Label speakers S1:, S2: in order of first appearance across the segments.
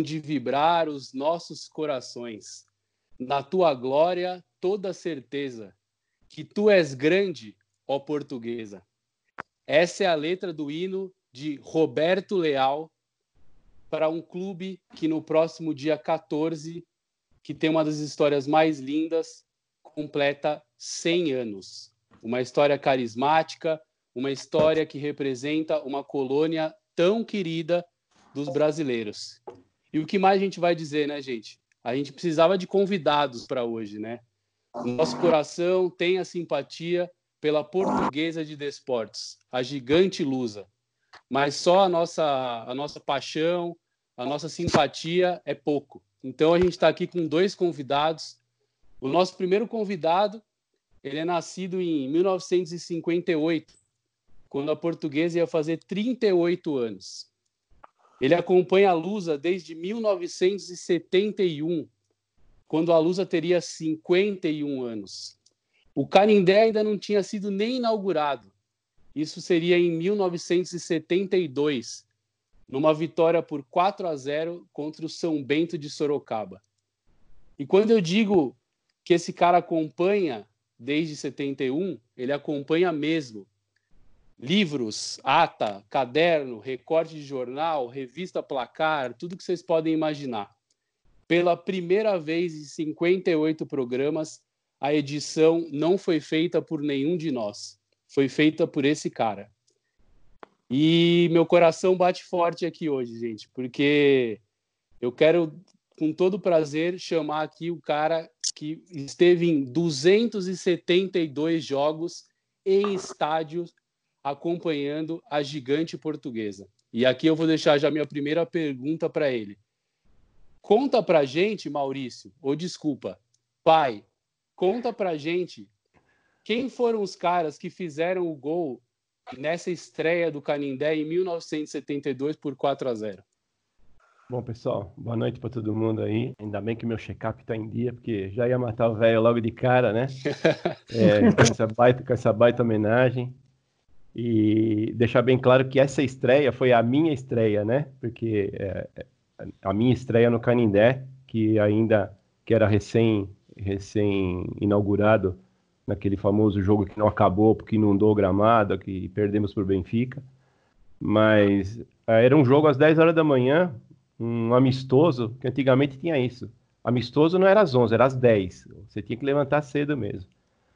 S1: onde vibrar os nossos corações, na tua glória, toda certeza que tu és grande, ó portuguesa.
S2: Essa é a letra do hino de Roberto Leal para um clube que no próximo dia 14, que tem uma das histórias mais lindas, completa 100 anos. Uma história carismática, uma história que representa uma colônia tão querida dos brasileiros. E o que mais a gente vai dizer, né, gente? A gente precisava de convidados para hoje, né? Nosso coração tem a simpatia pela portuguesa de desportos, a gigante Lusa. Mas só a nossa, a nossa paixão, a nossa simpatia é pouco. Então a gente está aqui com dois convidados. O nosso primeiro convidado, ele é nascido em 1958, quando a portuguesa ia fazer 38 anos. Ele acompanha a Lusa desde 1971, quando a Lusa teria 51 anos. O Canindé ainda não tinha sido nem inaugurado. Isso seria em 1972, numa vitória por 4 a 0 contra o São Bento de Sorocaba. E quando eu digo que esse cara acompanha desde 71, ele acompanha mesmo. Livros, ata, caderno, recorte de jornal, revista placar, tudo que vocês podem imaginar. Pela primeira vez em 58 programas, a edição não foi feita por nenhum de nós, foi feita por esse cara. E meu coração bate forte aqui hoje, gente, porque eu quero, com todo prazer, chamar aqui o cara que esteve em 272 jogos em estádios acompanhando a gigante portuguesa. E aqui eu vou deixar já minha primeira pergunta para ele. Conta pra gente, Maurício, ou desculpa, pai, Conta pra gente quem foram os caras que fizeram o gol nessa estreia do Canindé em 1972 por 4 a 0.
S3: Bom, pessoal, boa noite para todo mundo aí. Ainda bem que meu check-up está em dia, porque já ia matar o velho logo de cara, né? É, com, essa baita, com essa baita homenagem. E deixar bem claro que essa estreia foi a minha estreia, né? Porque é, a minha estreia no Canindé, que ainda que era recém recém-inaugurado naquele famoso jogo que não acabou porque inundou o gramado, que perdemos por Benfica. Mas eh, era um jogo às 10 horas da manhã, um amistoso, que antigamente tinha isso. Amistoso não era às 11, era às 10. Você tinha que levantar cedo mesmo.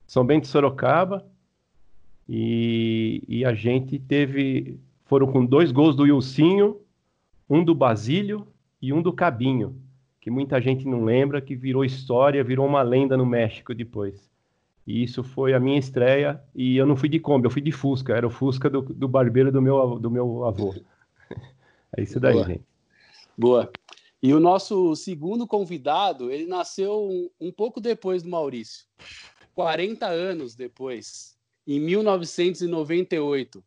S3: São Bento de Sorocaba, e, e, a gente teve. Foram com dois gols do Ilcinho, um do Basílio e um do Cabinho que muita gente não lembra, que virou história, virou uma lenda no México depois. E isso foi a minha estreia, e eu não fui de Kombi, eu fui de Fusca, era o Fusca do, do barbeiro do meu, do meu avô. É isso daí,
S2: Boa.
S3: gente.
S2: Boa. E o nosso segundo convidado, ele nasceu um, um pouco depois do Maurício, 40 anos depois, em 1998.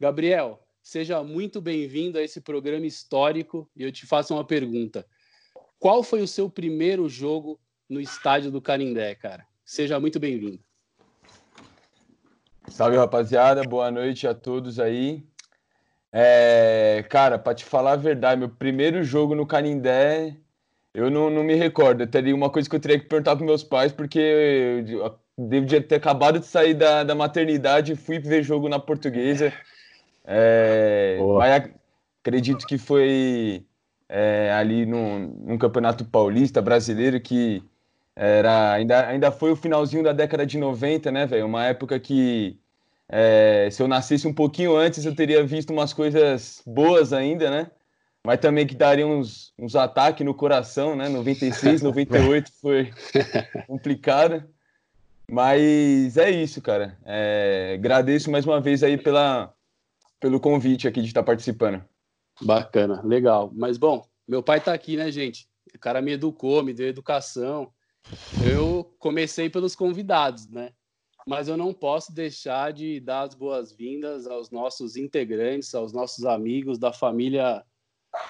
S2: Gabriel, seja muito bem-vindo a esse programa histórico e eu te faço uma pergunta. Qual foi o seu primeiro jogo no estádio do Canindé, cara? Seja muito bem-vindo.
S4: Salve, rapaziada. Boa noite a todos aí. É, cara, para te falar a verdade, meu primeiro jogo no Canindé, eu não, não me recordo. Teria uma coisa que eu teria que perguntar para meus pais, porque eu devia ter acabado de sair da, da maternidade e fui ver jogo na portuguesa. É, mas acredito que foi é, ali no, no Campeonato Paulista brasileiro, que era ainda, ainda foi o finalzinho da década de 90, né, velho? Uma época que é, se eu nascesse um pouquinho antes eu teria visto umas coisas boas ainda, né? Mas também que daria uns, uns ataques no coração, né? 96, 98 foi complicado. Mas é isso, cara. É, agradeço mais uma vez aí pela, pelo convite aqui de estar participando.
S2: Bacana, legal. Mas bom, meu pai tá aqui, né, gente? O cara me educou, me deu educação. Eu comecei pelos convidados, né? mas eu não posso deixar de dar as boas-vindas aos nossos integrantes, aos nossos amigos da família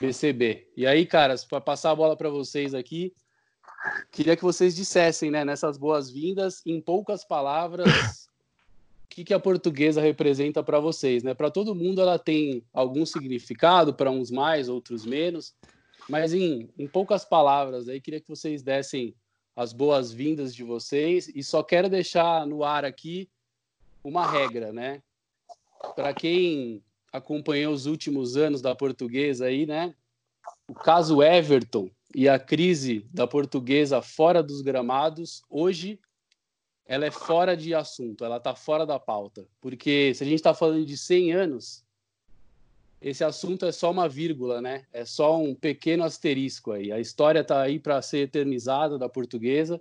S2: BCB. E aí, caras, para passar a bola para vocês aqui, queria que vocês dissessem, né, nessas boas-vindas, em poucas palavras, o que, que a portuguesa representa para vocês, né? Para todo mundo ela tem algum significado, para uns mais, outros menos, mas em, em poucas palavras, aí queria que vocês dessem as boas-vindas de vocês e só quero deixar no ar aqui uma regra, né? Para quem acompanhou os últimos anos da portuguesa aí, né? O caso Everton e a crise da portuguesa fora dos gramados, hoje ela é fora de assunto, ela está fora da pauta. Porque se a gente está falando de 100 anos, esse assunto é só uma vírgula, né? É só um pequeno asterisco aí. A história está aí para ser eternizada da portuguesa.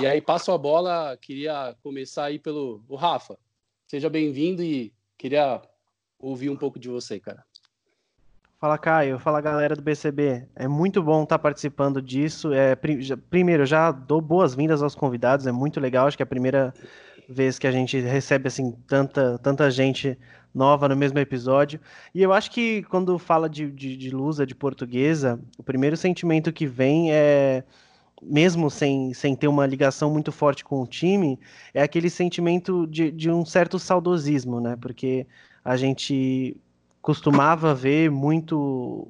S2: E aí passo a bola, queria começar aí pelo o Rafa. Seja bem-vindo e queria ouvir um pouco de você, cara.
S5: Fala, Caio. Fala, galera do BCB. É muito bom estar participando disso. É, primeiro, já dou boas-vindas aos convidados. É muito legal. Acho que é a primeira vez que a gente recebe assim tanta, tanta gente nova no mesmo episódio. E eu acho que quando fala de, de, de Lusa, de portuguesa, o primeiro sentimento que vem é mesmo sem, sem ter uma ligação muito forte com o time, é aquele sentimento de, de um certo saudosismo, né? Porque a gente costumava ver muito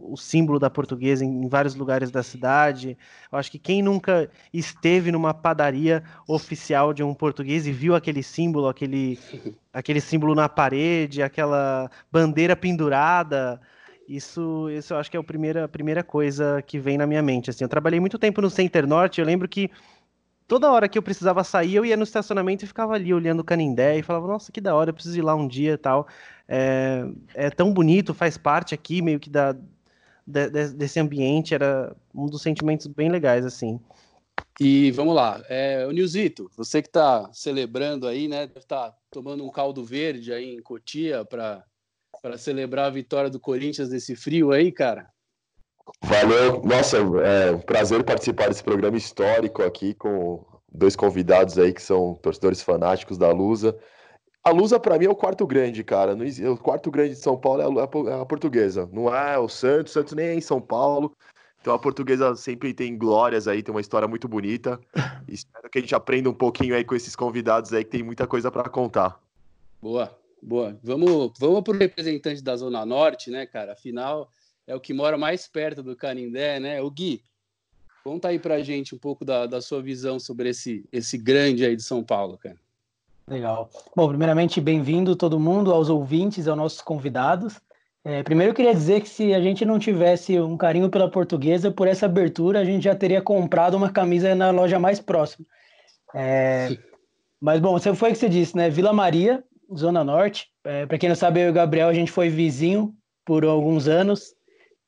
S5: o símbolo da portuguesa em, em, vários lugares da cidade. Eu acho que quem nunca esteve numa padaria oficial de um português e viu aquele símbolo, aquele, aquele símbolo na parede, aquela bandeira pendurada, isso, isso eu acho que é a primeira, a primeira coisa que vem na minha mente. Assim, eu trabalhei muito tempo no Center Norte, eu lembro que toda hora que eu precisava sair, eu ia no estacionamento e ficava ali olhando o Canindé e falava, nossa, que da hora, eu preciso ir lá um dia e tal. É, é tão bonito, faz parte aqui meio que da, de, desse ambiente, era um dos sentimentos bem legais, assim.
S2: E vamos lá, é, o Nilzito, você que está celebrando aí, né, deve estar tá tomando um caldo verde aí em Cotia para celebrar a vitória do Corinthians nesse frio aí, cara.
S6: Valeu, nossa, é um prazer participar desse programa histórico aqui com dois convidados aí que são torcedores fanáticos da Lusa. A Lusa, para mim, é o quarto grande, cara. O quarto grande de São Paulo é a, é portuguesa. Não é o Santos, o Santos nem é em São Paulo. Então a portuguesa sempre tem glórias aí, tem uma história muito bonita. Espero que a gente aprenda um pouquinho aí com esses convidados aí, que tem muita coisa para contar.
S2: Boa, boa. Vamos, vamos para o representante da Zona Norte, né, cara? Afinal, é o que mora mais perto do Canindé, né? O Gui, conta aí pra gente um pouco da, da sua visão sobre esse, esse grande aí de São Paulo, cara.
S7: Legal. Bom, primeiramente, bem-vindo todo mundo, aos ouvintes, aos nossos convidados. É, primeiro, eu queria dizer que se a gente não tivesse um carinho pela portuguesa, por essa abertura, a gente já teria comprado uma camisa na loja mais próxima. É, mas, bom, você foi o que você disse, né? Vila Maria, Zona Norte. É, Para quem não sabe, eu e o Gabriel, a gente foi vizinho por alguns anos.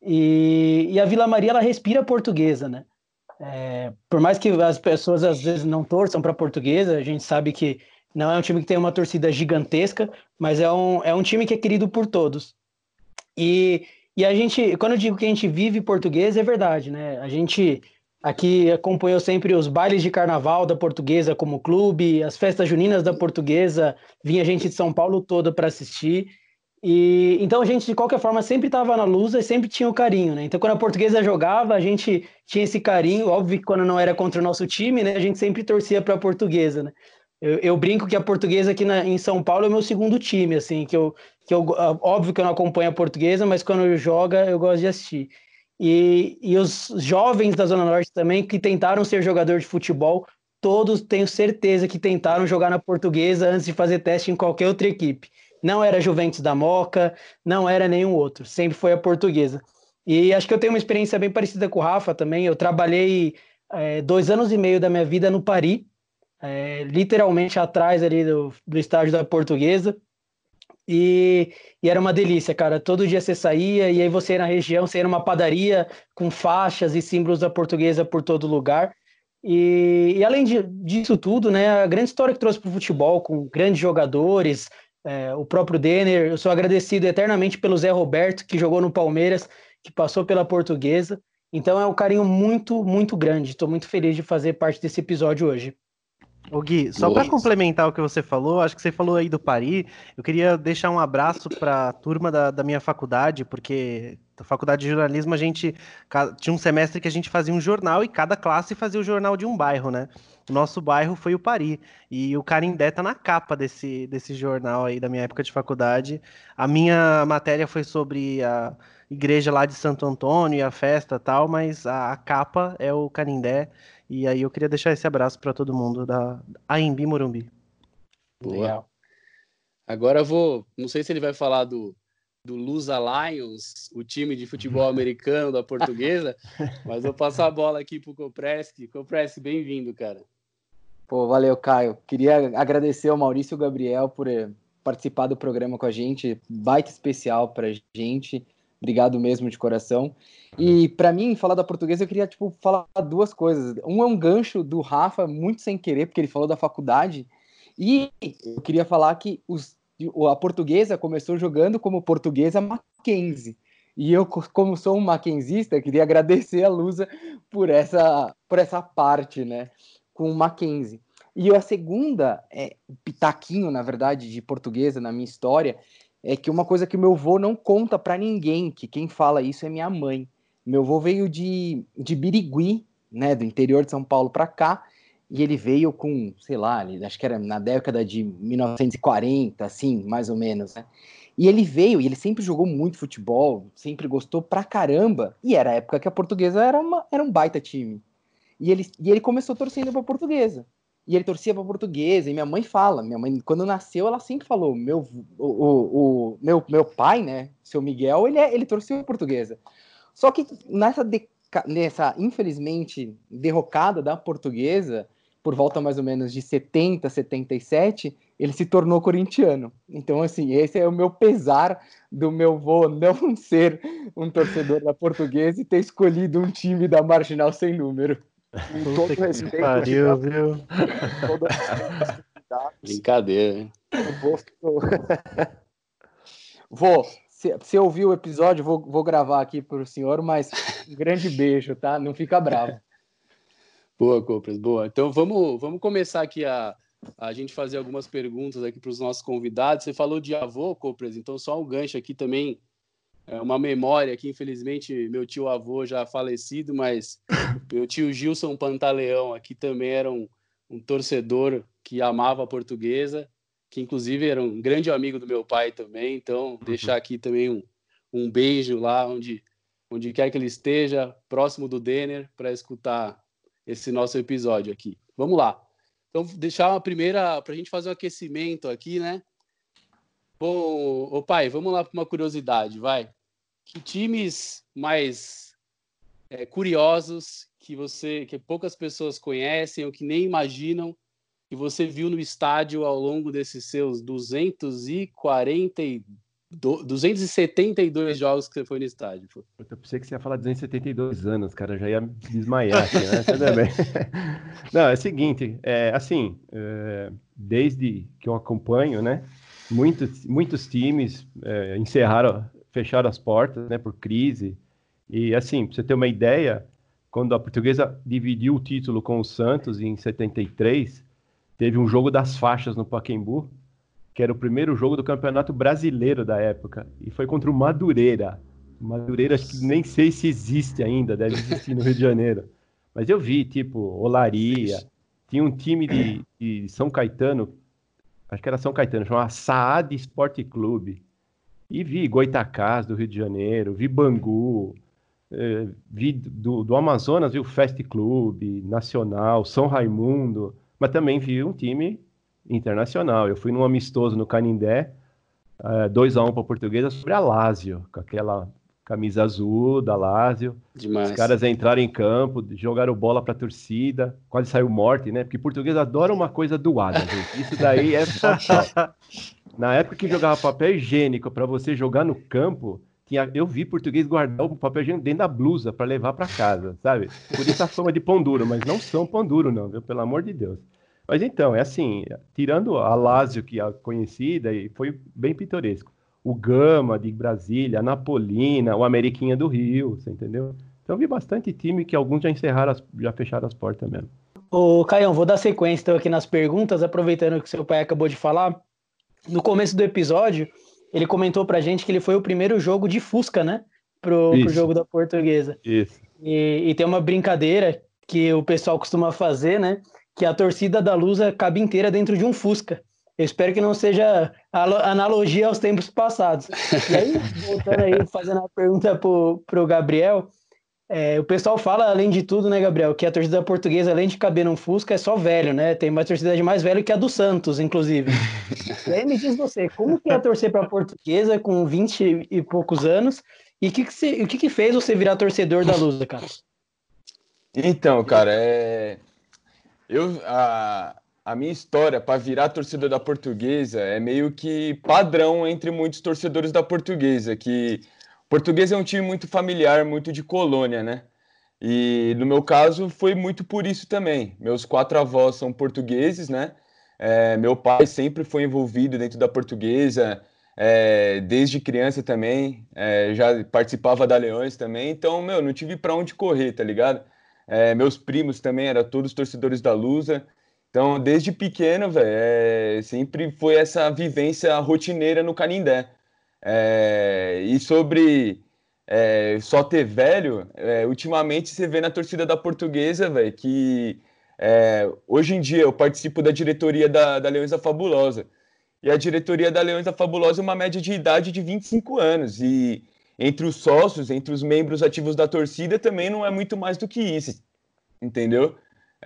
S7: E, e a Vila Maria ela respira portuguesa, né? É, por mais que as pessoas às vezes não torçam para portuguesa, a gente sabe que não é um time que tem uma torcida gigantesca, mas é um, é um time que é querido por todos. E, e a gente, quando eu digo que a gente vive português, é verdade, né? A gente aqui acompanhou sempre os bailes de carnaval da portuguesa como clube, as festas juninas da portuguesa, vinha gente de São Paulo toda para assistir. E então a gente de qualquer forma sempre estava na luz e sempre tinha o carinho, né? Então quando a portuguesa jogava, a gente tinha esse carinho, óbvio que quando não era contra o nosso time, né, a gente sempre torcia para a portuguesa, né? Eu, eu, brinco que a portuguesa aqui na, em São Paulo é o meu segundo time, assim, que eu, que eu óbvio que eu não acompanho a portuguesa, mas quando joga eu gosto de assistir. E, e os jovens da Zona Norte também que tentaram ser jogador de futebol, todos tenho certeza que tentaram jogar na portuguesa antes de fazer teste em qualquer outra equipe. Não era Juventus da Moca, não era nenhum outro, sempre foi a portuguesa. E acho que eu tenho uma experiência bem parecida com o Rafa também. Eu trabalhei é, dois anos e meio da minha vida no Paris, é, literalmente atrás ali do, do estádio da portuguesa. E, e, era uma delícia, cara. Todo dia você saía e aí você ia na região, você ia numa padaria com faixas e símbolos da portuguesa por todo lugar. E, e além de, disso tudo, né, a grande história que trouxe para o futebol, com grandes jogadores, é, o próprio Denner. Eu sou agradecido eternamente pelo Zé Roberto, que jogou no Palmeiras, que passou pela Portuguesa. Então é um carinho muito, muito grande. Estou muito feliz de fazer parte desse episódio hoje.
S5: Ô Gui, só para complementar o que você falou, acho que você falou aí do Paris, eu queria deixar um abraço para a turma da, da, minha faculdade, porque na faculdade de jornalismo a gente tinha um semestre que a gente fazia um jornal e cada classe fazia o jornal de um bairro, né? O nosso bairro foi o Paris, e o Carindé tá na capa desse, desse jornal aí da minha época de faculdade. A minha matéria foi sobre a igreja lá de Santo Antônio e a festa tal, mas a, a capa é o Carindé. E aí eu queria deixar esse abraço para todo mundo da AMB Morumbi.
S2: Boa. Legal. Agora eu vou, não sei se ele vai falar do, do Lusa Lions, o time de futebol americano da portuguesa, mas vou passar a bola aqui pro Copresque. Copresque, bem-vindo, cara.
S8: Pô, valeu, Caio. Queria agradecer ao Maurício e ao Gabriel por eh, participar do programa com a gente. Baita especial pra gente. Obrigado mesmo de coração. E para mim, falar da portuguesa, eu queria tipo falar duas coisas. Um é um gancho do Rafa, muito sem querer, porque ele falou da faculdade. E eu queria falar que os, a portuguesa começou jogando como portuguesa Mackenzie. E eu, como sou um mackenzista, queria agradecer a Lusa por essa, por essa parte, né, com o Mackenzie. E a segunda, é, pitaquinho, na verdade, de portuguesa na minha história, é que uma coisa que meu avô não conta para ninguém, que quem fala isso é minha mãe. Meu avô veio de, de Birigui, né, do interior de São Paulo para cá, e ele veio com, sei lá, acho que era na década de 1940, assim, mais ou menos, né? E ele veio, e ele sempre jogou muito futebol, sempre gostou pra caramba, e era a época que a portuguesa era, uma, era um baita time. E ele, e ele começou torcendo pra portuguesa. E ele torcia pra portuguesa, e minha mãe fala, minha mãe, quando nasceu, ela sempre falou, meu, o, o, o meu, meu pai, né, seu Miguel, ele, é, ele torceu pra portuguesa. Só que nessa, nessa, infelizmente, derrocada da portuguesa, por volta mais ou menos de 70, 77, ele se tornou corintiano. Então, assim, esse é o meu pesar do meu vô não ser um torcedor da portuguesa e ter escolhido um time da Marginal sem número.
S5: Com todo respeito. Pariu, viu?
S2: Brincadeira, hein?
S8: Vô, se, se eu ouvir o episódio, vou, vou gravar aqui para o senhor, mas um grande beijo, tá? Não fica bravo.
S2: Boa, Copras, boa. Então vamos, vamos começar aqui a, a gente fazer algumas perguntas aqui para os nossos convidados. Você falou de avô, Copras, então só um gancho aqui também, é uma memória que infelizmente meu tio avô já falecido, mas meu tio Gilson Pantaleão aqui também era um, um torcedor que amava a portuguesa que inclusive era um grande amigo do meu pai também. Então, deixar aqui também um, um beijo lá onde, onde quer que ele esteja, próximo do Denner, para escutar esse nosso episódio aqui. Vamos lá. Então, deixar uma primeira, para a gente fazer um aquecimento aqui, né? Bom, ô pai, vamos lá para uma curiosidade, vai. Que times mais é, curiosos que você, que poucas pessoas conhecem ou que nem imaginam que você viu no estádio ao longo desses seus 240 272 jogos que você foi no estádio. Pô.
S3: Eu pensei que você ia falar 272 anos, cara, já ia desmaiar aqui, né? Tudo bem. Não, é o seguinte, é, assim, é, desde que eu acompanho, né, muitos, muitos times é, encerraram, fecharam as portas, né, por crise, e assim, pra você ter uma ideia, quando a portuguesa dividiu o título com o Santos em 73, teve um jogo das faixas no Pacaembu, que era o primeiro jogo do Campeonato Brasileiro da época, e foi contra o Madureira. Madureira, acho que nem sei se existe ainda, deve existir no Rio de Janeiro. Mas eu vi, tipo, Olaria, tinha um time de, de São Caetano, acho que era São Caetano, chamava Saad Esporte Clube. E vi Goitacás do Rio de Janeiro, vi Bangu, eh, vi do, do Amazonas, vi o Fest Clube, Nacional, São Raimundo mas também vi um time internacional. Eu fui num amistoso no Canindé, 2 uh, a 1 um para a Portuguesa sobre a Lazio, com aquela camisa azul da Lazio. Demais. Os caras entraram em campo, jogaram bola para a torcida, quase saiu morte, né? Porque português adora uma coisa doada, gente. Isso daí é fatal. Na época que jogava papel higiênico para você jogar no campo, tinha, eu vi português guardar o papel higiênico dentro da blusa para levar para casa, sabe? Por isso a fama de pão duro, mas não são pão duro, não, viu? Pelo amor de Deus. Mas então, é assim, tirando a Lazio, que é conhecida, e foi bem pitoresco. O Gama de Brasília, a Napolina, o Ameriquinha do Rio, você entendeu? Então vi bastante time que alguns já encerraram, as, já fecharam as portas mesmo.
S7: Ô, Caião, vou dar sequência então aqui nas perguntas, aproveitando que seu pai acabou de falar. No começo do episódio, ele comentou pra gente que ele foi o primeiro jogo de Fusca, né? Pro, pro jogo da portuguesa.
S3: Isso.
S7: E, e tem uma brincadeira que o pessoal costuma fazer, né? Que a torcida da Lusa cabe inteira dentro de um Fusca. Eu espero que não seja alo- analogia aos tempos passados. E aí, voltando aí, fazendo a pergunta pro, pro Gabriel, é, o pessoal fala, além de tudo, né, Gabriel, que a torcida portuguesa, além de caber num Fusca, é só velho, né? Tem uma torcida mais velho que a do Santos, inclusive. e aí me diz você, como que é torcer para a portuguesa com 20 e poucos anos? E o que, que, o que, que fez você virar torcedor da Lusa, cara?
S4: Então, cara, é. Eu, a, a minha história para virar torcedor da portuguesa é meio que padrão entre muitos torcedores da portuguesa, que portuguesa é um time muito familiar, muito de colônia, né? E no meu caso foi muito por isso também. Meus quatro avós são portugueses, né? É, meu pai sempre foi envolvido dentro da portuguesa, é, desde criança também, é, já participava da Leões também, então, meu, não tive para onde correr, tá ligado? É, meus primos também eram todos torcedores da Lusa. Então, desde pequeno, velho, é, sempre foi essa vivência rotineira no Canindé. É, e sobre é, só ter velho, é, ultimamente você vê na torcida da Portuguesa, velho, que é, hoje em dia eu participo da diretoria da, da Leões da Fabulosa. E a diretoria da Leões da Fabulosa é uma média de idade de 25 anos. E entre os sócios, entre os membros ativos da torcida, também não é muito mais do que isso, entendeu?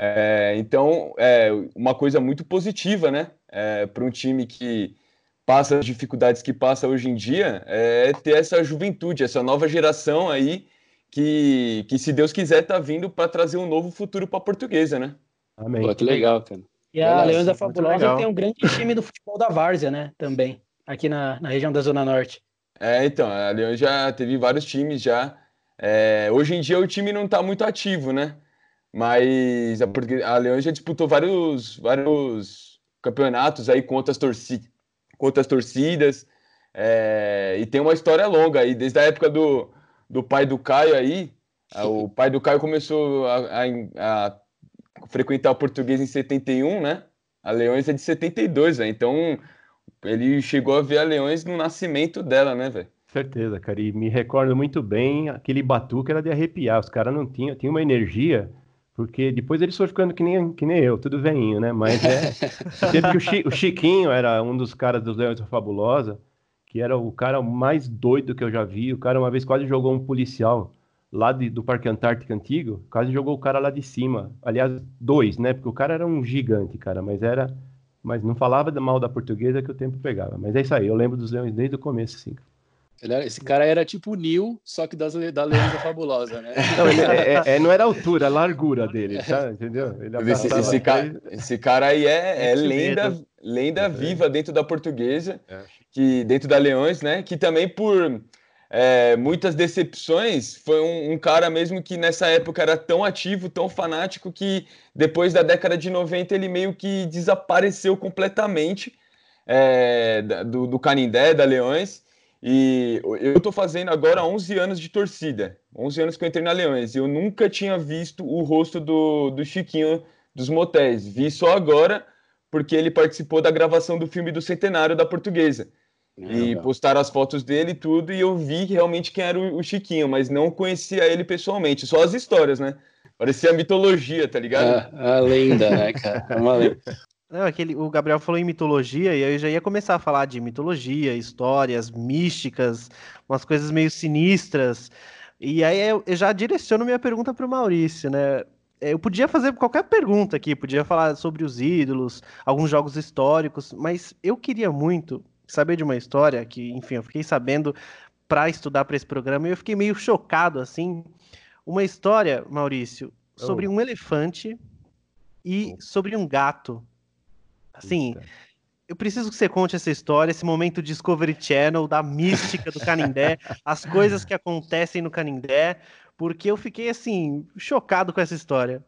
S4: É, então, é uma coisa muito positiva, né? É, para um time que passa as dificuldades que passa hoje em dia, é ter essa juventude, essa nova geração aí, que, que se Deus quiser, tá vindo para trazer um novo futuro para a portuguesa, né?
S3: Amém.
S2: Pô, que legal, cara.
S7: E a Leões da Fabulosa tem um grande time do futebol da Várzea, né? Também, aqui na, na região da Zona Norte.
S4: É, então, a Leões já teve vários times já. É, hoje em dia o time não está muito ativo, né? Mas a, a Leões já disputou vários, vários campeonatos aí contra as, torci contra as torcidas. é, e tem uma história longa aí, desde a época do, do pai do Caio aí. a- O pai do Caio começou a, a- a frequentar o português em 71, né? A Leões é de 72, velho. Então ele chegou a ver a Leões no nascimento dela, né, velho?
S3: Certeza, cara. E me recordo muito bem aquele batuque era de arrepiar. Os caras não tinham, tinha uma energia, porque depois eles foram ficando que nem, que nem eu, tudo veinho, né? Mas é. Sempre que o, Chi- o Chiquinho era um dos caras dos Leões da Fabulosa, que era o cara mais doido que eu já vi. O cara uma vez quase jogou um policial lá de- do Parque Antártico Antigo, quase jogou o cara lá de cima. Aliás, dois, né? Porque o cara era um gigante, cara, mas era. Mas não falava mal da portuguesa que o tempo pegava. Mas é isso aí, eu lembro dos Leões desde o começo, assim.
S2: Ele era- esse cara era tipo o Nil, só que das, da Leões da Fabulosa, né?
S3: Não, ele é, é- é- não era a altura, a largura dele, tá? Entendeu? Ele
S4: Esse, esse cara, esse cara aí é, é lenda, lenda viva dentro da portuguesa,
S3: É.
S4: que dentro da Leões, né? Que também por é, muitas decepções foi um, um cara mesmo que nessa época era tão ativo, tão fanático que depois da década de 90 ele meio que desapareceu completamente é, do, do Canindé, da Leões. E eu tô fazendo agora 11 anos de torcida. 11 anos que eu entrei na Leões. E eu nunca tinha visto o rosto do, do Chiquinho dos motéis. Vi só agora porque ele participou da gravação do filme do Centenário da Portuguesa. E
S2: Legal.
S4: postaram as fotos dele e tudo, e eu vi realmente quem era o, o Chiquinho, mas não conhecia ele pessoalmente, só as histórias, né? Parecia mitologia, tá ligado?
S2: A, a lenda, né, cara? É uma lenda.
S5: Não, aquele, o Gabriel falou em mitologia e eu já ia começar a falar de mitologia, histórias místicas, umas coisas meio sinistras. E aí eu, eu já direciono minha pergunta para o Maurício, né? Eu podia fazer qualquer pergunta aqui, podia falar sobre os ídolos, alguns jogos históricos, mas eu queria muito saber de uma história que, enfim, eu fiquei sabendo para estudar para esse programa e eu fiquei meio chocado assim. Uma história, Maurício, sobre
S3: Oh.
S5: um elefante e sobre um gato. Assim,
S3: Puta.
S5: eu preciso que você conte essa história, esse momento Discovery Channel, da mística do Canindé, as coisas que acontecem no Canindé, porque eu fiquei, assim, chocado com essa história.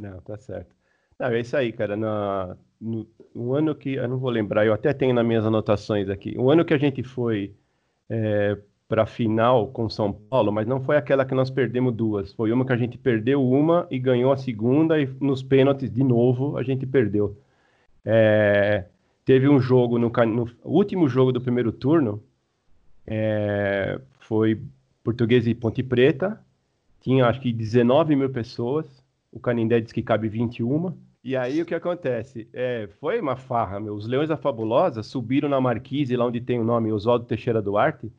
S3: Não, tá certo. Não, é isso aí, cara. Na, no, no ano que. Eu não vou lembrar, eu até tenho nas minhas anotações aqui. O ano que a gente foi é, para a final com São Paulo, mas não foi aquela que nós perdemos duas. Foi uma que a gente perdeu uma e ganhou a segunda, e nos pênaltis, de novo, a gente perdeu. É, teve um jogo, no, no, último jogo do primeiro turno, é, foi Português e Ponte Preta, tinha acho que 19 mil pessoas, o Canindé disse que cabe 21, e aí o que acontece? É, foi uma farra, meu. Os Leões da Fabulosa subiram na Marquise, lá onde tem o nome Oswaldo Teixeira Duarte,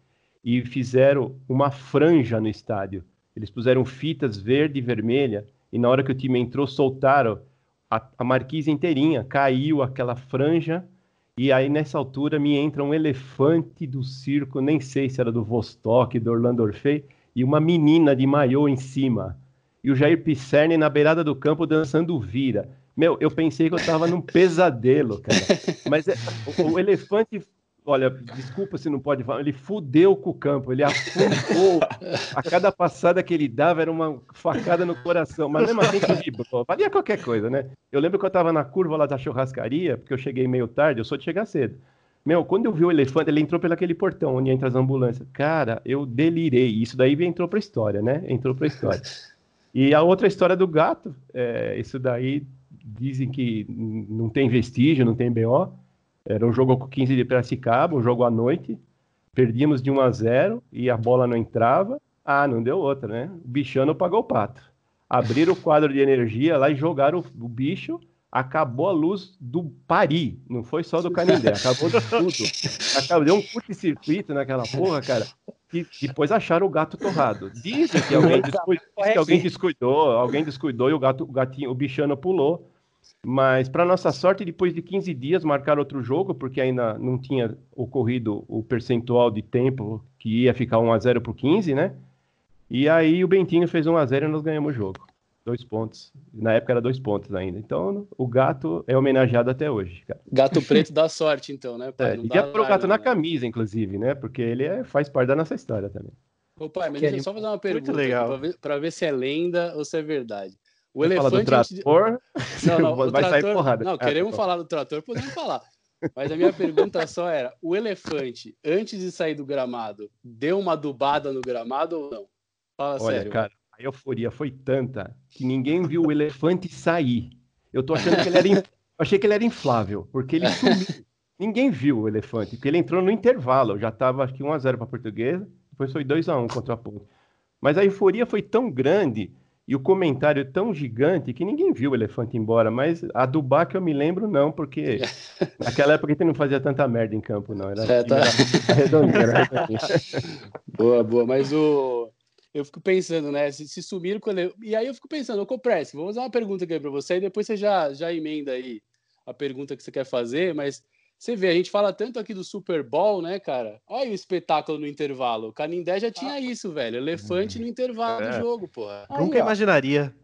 S3: e fizeram uma franja no estádio. Eles puseram fitas verde e vermelha, e na hora que o time entrou, soltaram a, a marquise inteirinha, caiu aquela franja, e aí nessa altura me entra um elefante do circo, nem sei se era do Vostok, do Orlando Orfei, e uma menina de maiô em cima. E o Jair Pisserni na beirada do campo dançando vira. Meu, eu pensei que eu tava num pesadelo, cara. Mas é, o, o elefante olha, desculpa se não pode falar, ele fudeu com o campo, ele afundou. a cada passada que ele dava era uma facada no coração, mas mesmo assim vibrou. Valia qualquer coisa, né? Eu lembro que eu tava na curva lá da churrascaria, porque eu cheguei meio tarde, eu sou de chegar cedo. Meu, quando eu vi o elefante, ele entrou pelo aquele portão onde entra as ambulâncias. Cara, eu delirei. Isso daí entrou pra história, né? Entrou pra história. E a outra história do gato, é, isso daí dizem que não tem vestígio, não tem BO. Era um jogo com 15 de Piracicaba, um jogo à noite. Perdíamos de 1 a 0 e a bola não entrava. Ah, não deu outra, né? O bichano pagou o pato. Abriram o quadro de energia lá e jogaram o, bicho. Acabou a luz do Pari, não foi só do Canindé, acabou de tudo. Acabou, deu um curto-circuito naquela porra, cara. E depois acharam o gato torrado. Dizem que alguém, descuidou, que alguém descuidou, alguém descuidou e o gato, o gatinho, o bichano pulou. Mas, para nossa sorte, depois de 15 dias marcaram outro jogo, porque ainda não tinha ocorrido o percentual de tempo que ia ficar 1x0 para 15, né? E aí o Bentinho fez 1x0 e nós ganhamos o jogo. Dois pontos. Na época era dois pontos ainda. Então o gato é homenageado até hoje. Cara.
S2: Gato preto dá sorte, então, né?
S3: Pai? É, devia pôr o gato na camisa, inclusive, né? Porque ele é, faz parte da nossa história também.
S2: Ô pai, mas deixa eu só fazer uma pergunta para ver, ver se é lenda ou se é verdade.
S3: O elefante. do trator,
S2: não, não, vai trator... sair porrada. Não, queremos ah, falar do trator, podemos falar. Mas a minha pergunta só era: o elefante, antes de sair do gramado, deu uma adubada no gramado ou não?
S3: Fala Olha, sério. cara, a euforia foi tanta que ninguém viu o elefante sair. Eu tô achando que ele era. In... achei que ele era inflável, porque ele sumiu. ninguém viu o elefante, porque ele entrou no intervalo. Já tava, acho que 1x0 para a portuguesa, depois foi 2x1 contra a Ponte. Mas a euforia foi tão grande e o comentário é tão gigante que ninguém viu o elefante embora, mas a do que eu me lembro não, porque naquela época a gente não fazia tanta merda em campo, não. Era, é, tá... era redondinho, era redondinho.
S2: boa, boa, mas o... Eu fico pensando, né? Se, se sumiram com ele... E aí eu fico pensando, ô Copress, vou fazer uma pergunta aqui para você, e depois você já, já emenda aí a pergunta que você quer fazer, mas você vê, a gente fala tanto aqui do Super Bowl, né, cara? Olha o espetáculo no intervalo. O Canindé já tinha ah. isso, velho. Elefante no intervalo é. do jogo, porra.
S5: Nunca Aí, imaginaria.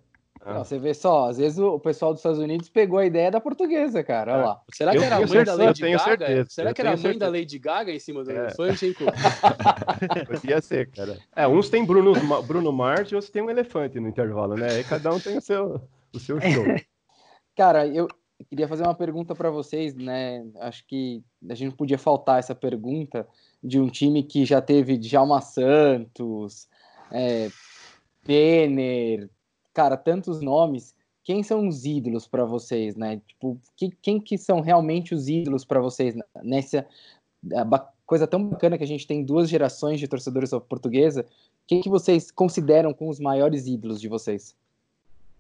S8: Não, você vê só, às vezes o pessoal dos Estados Unidos pegou a ideia da portuguesa, cara. Olha é. lá.
S2: Será que eu era a mãe da Lady Gaga? Certeza. Será que era a mãe certeza. da Lady Gaga em cima do é. elefante, hein,
S3: Podia ser, cara. É, uns tem Bruno, Bruno Mars e outros tem um elefante no intervalo, né? Aí cada um tem o seu, o seu show.
S8: cara, eu queria fazer uma pergunta para vocês, né? Acho que a gente podia faltar essa pergunta de um time que já teve Djalma Santos, é, Penner, cara, tantos nomes. Quem são os ídolos para vocês, né? Tipo, que, quem que são realmente os ídolos para vocês nessa coisa tão bacana que a gente tem duas gerações de torcedores portuguesa? Quem que vocês consideram como os maiores ídolos de vocês?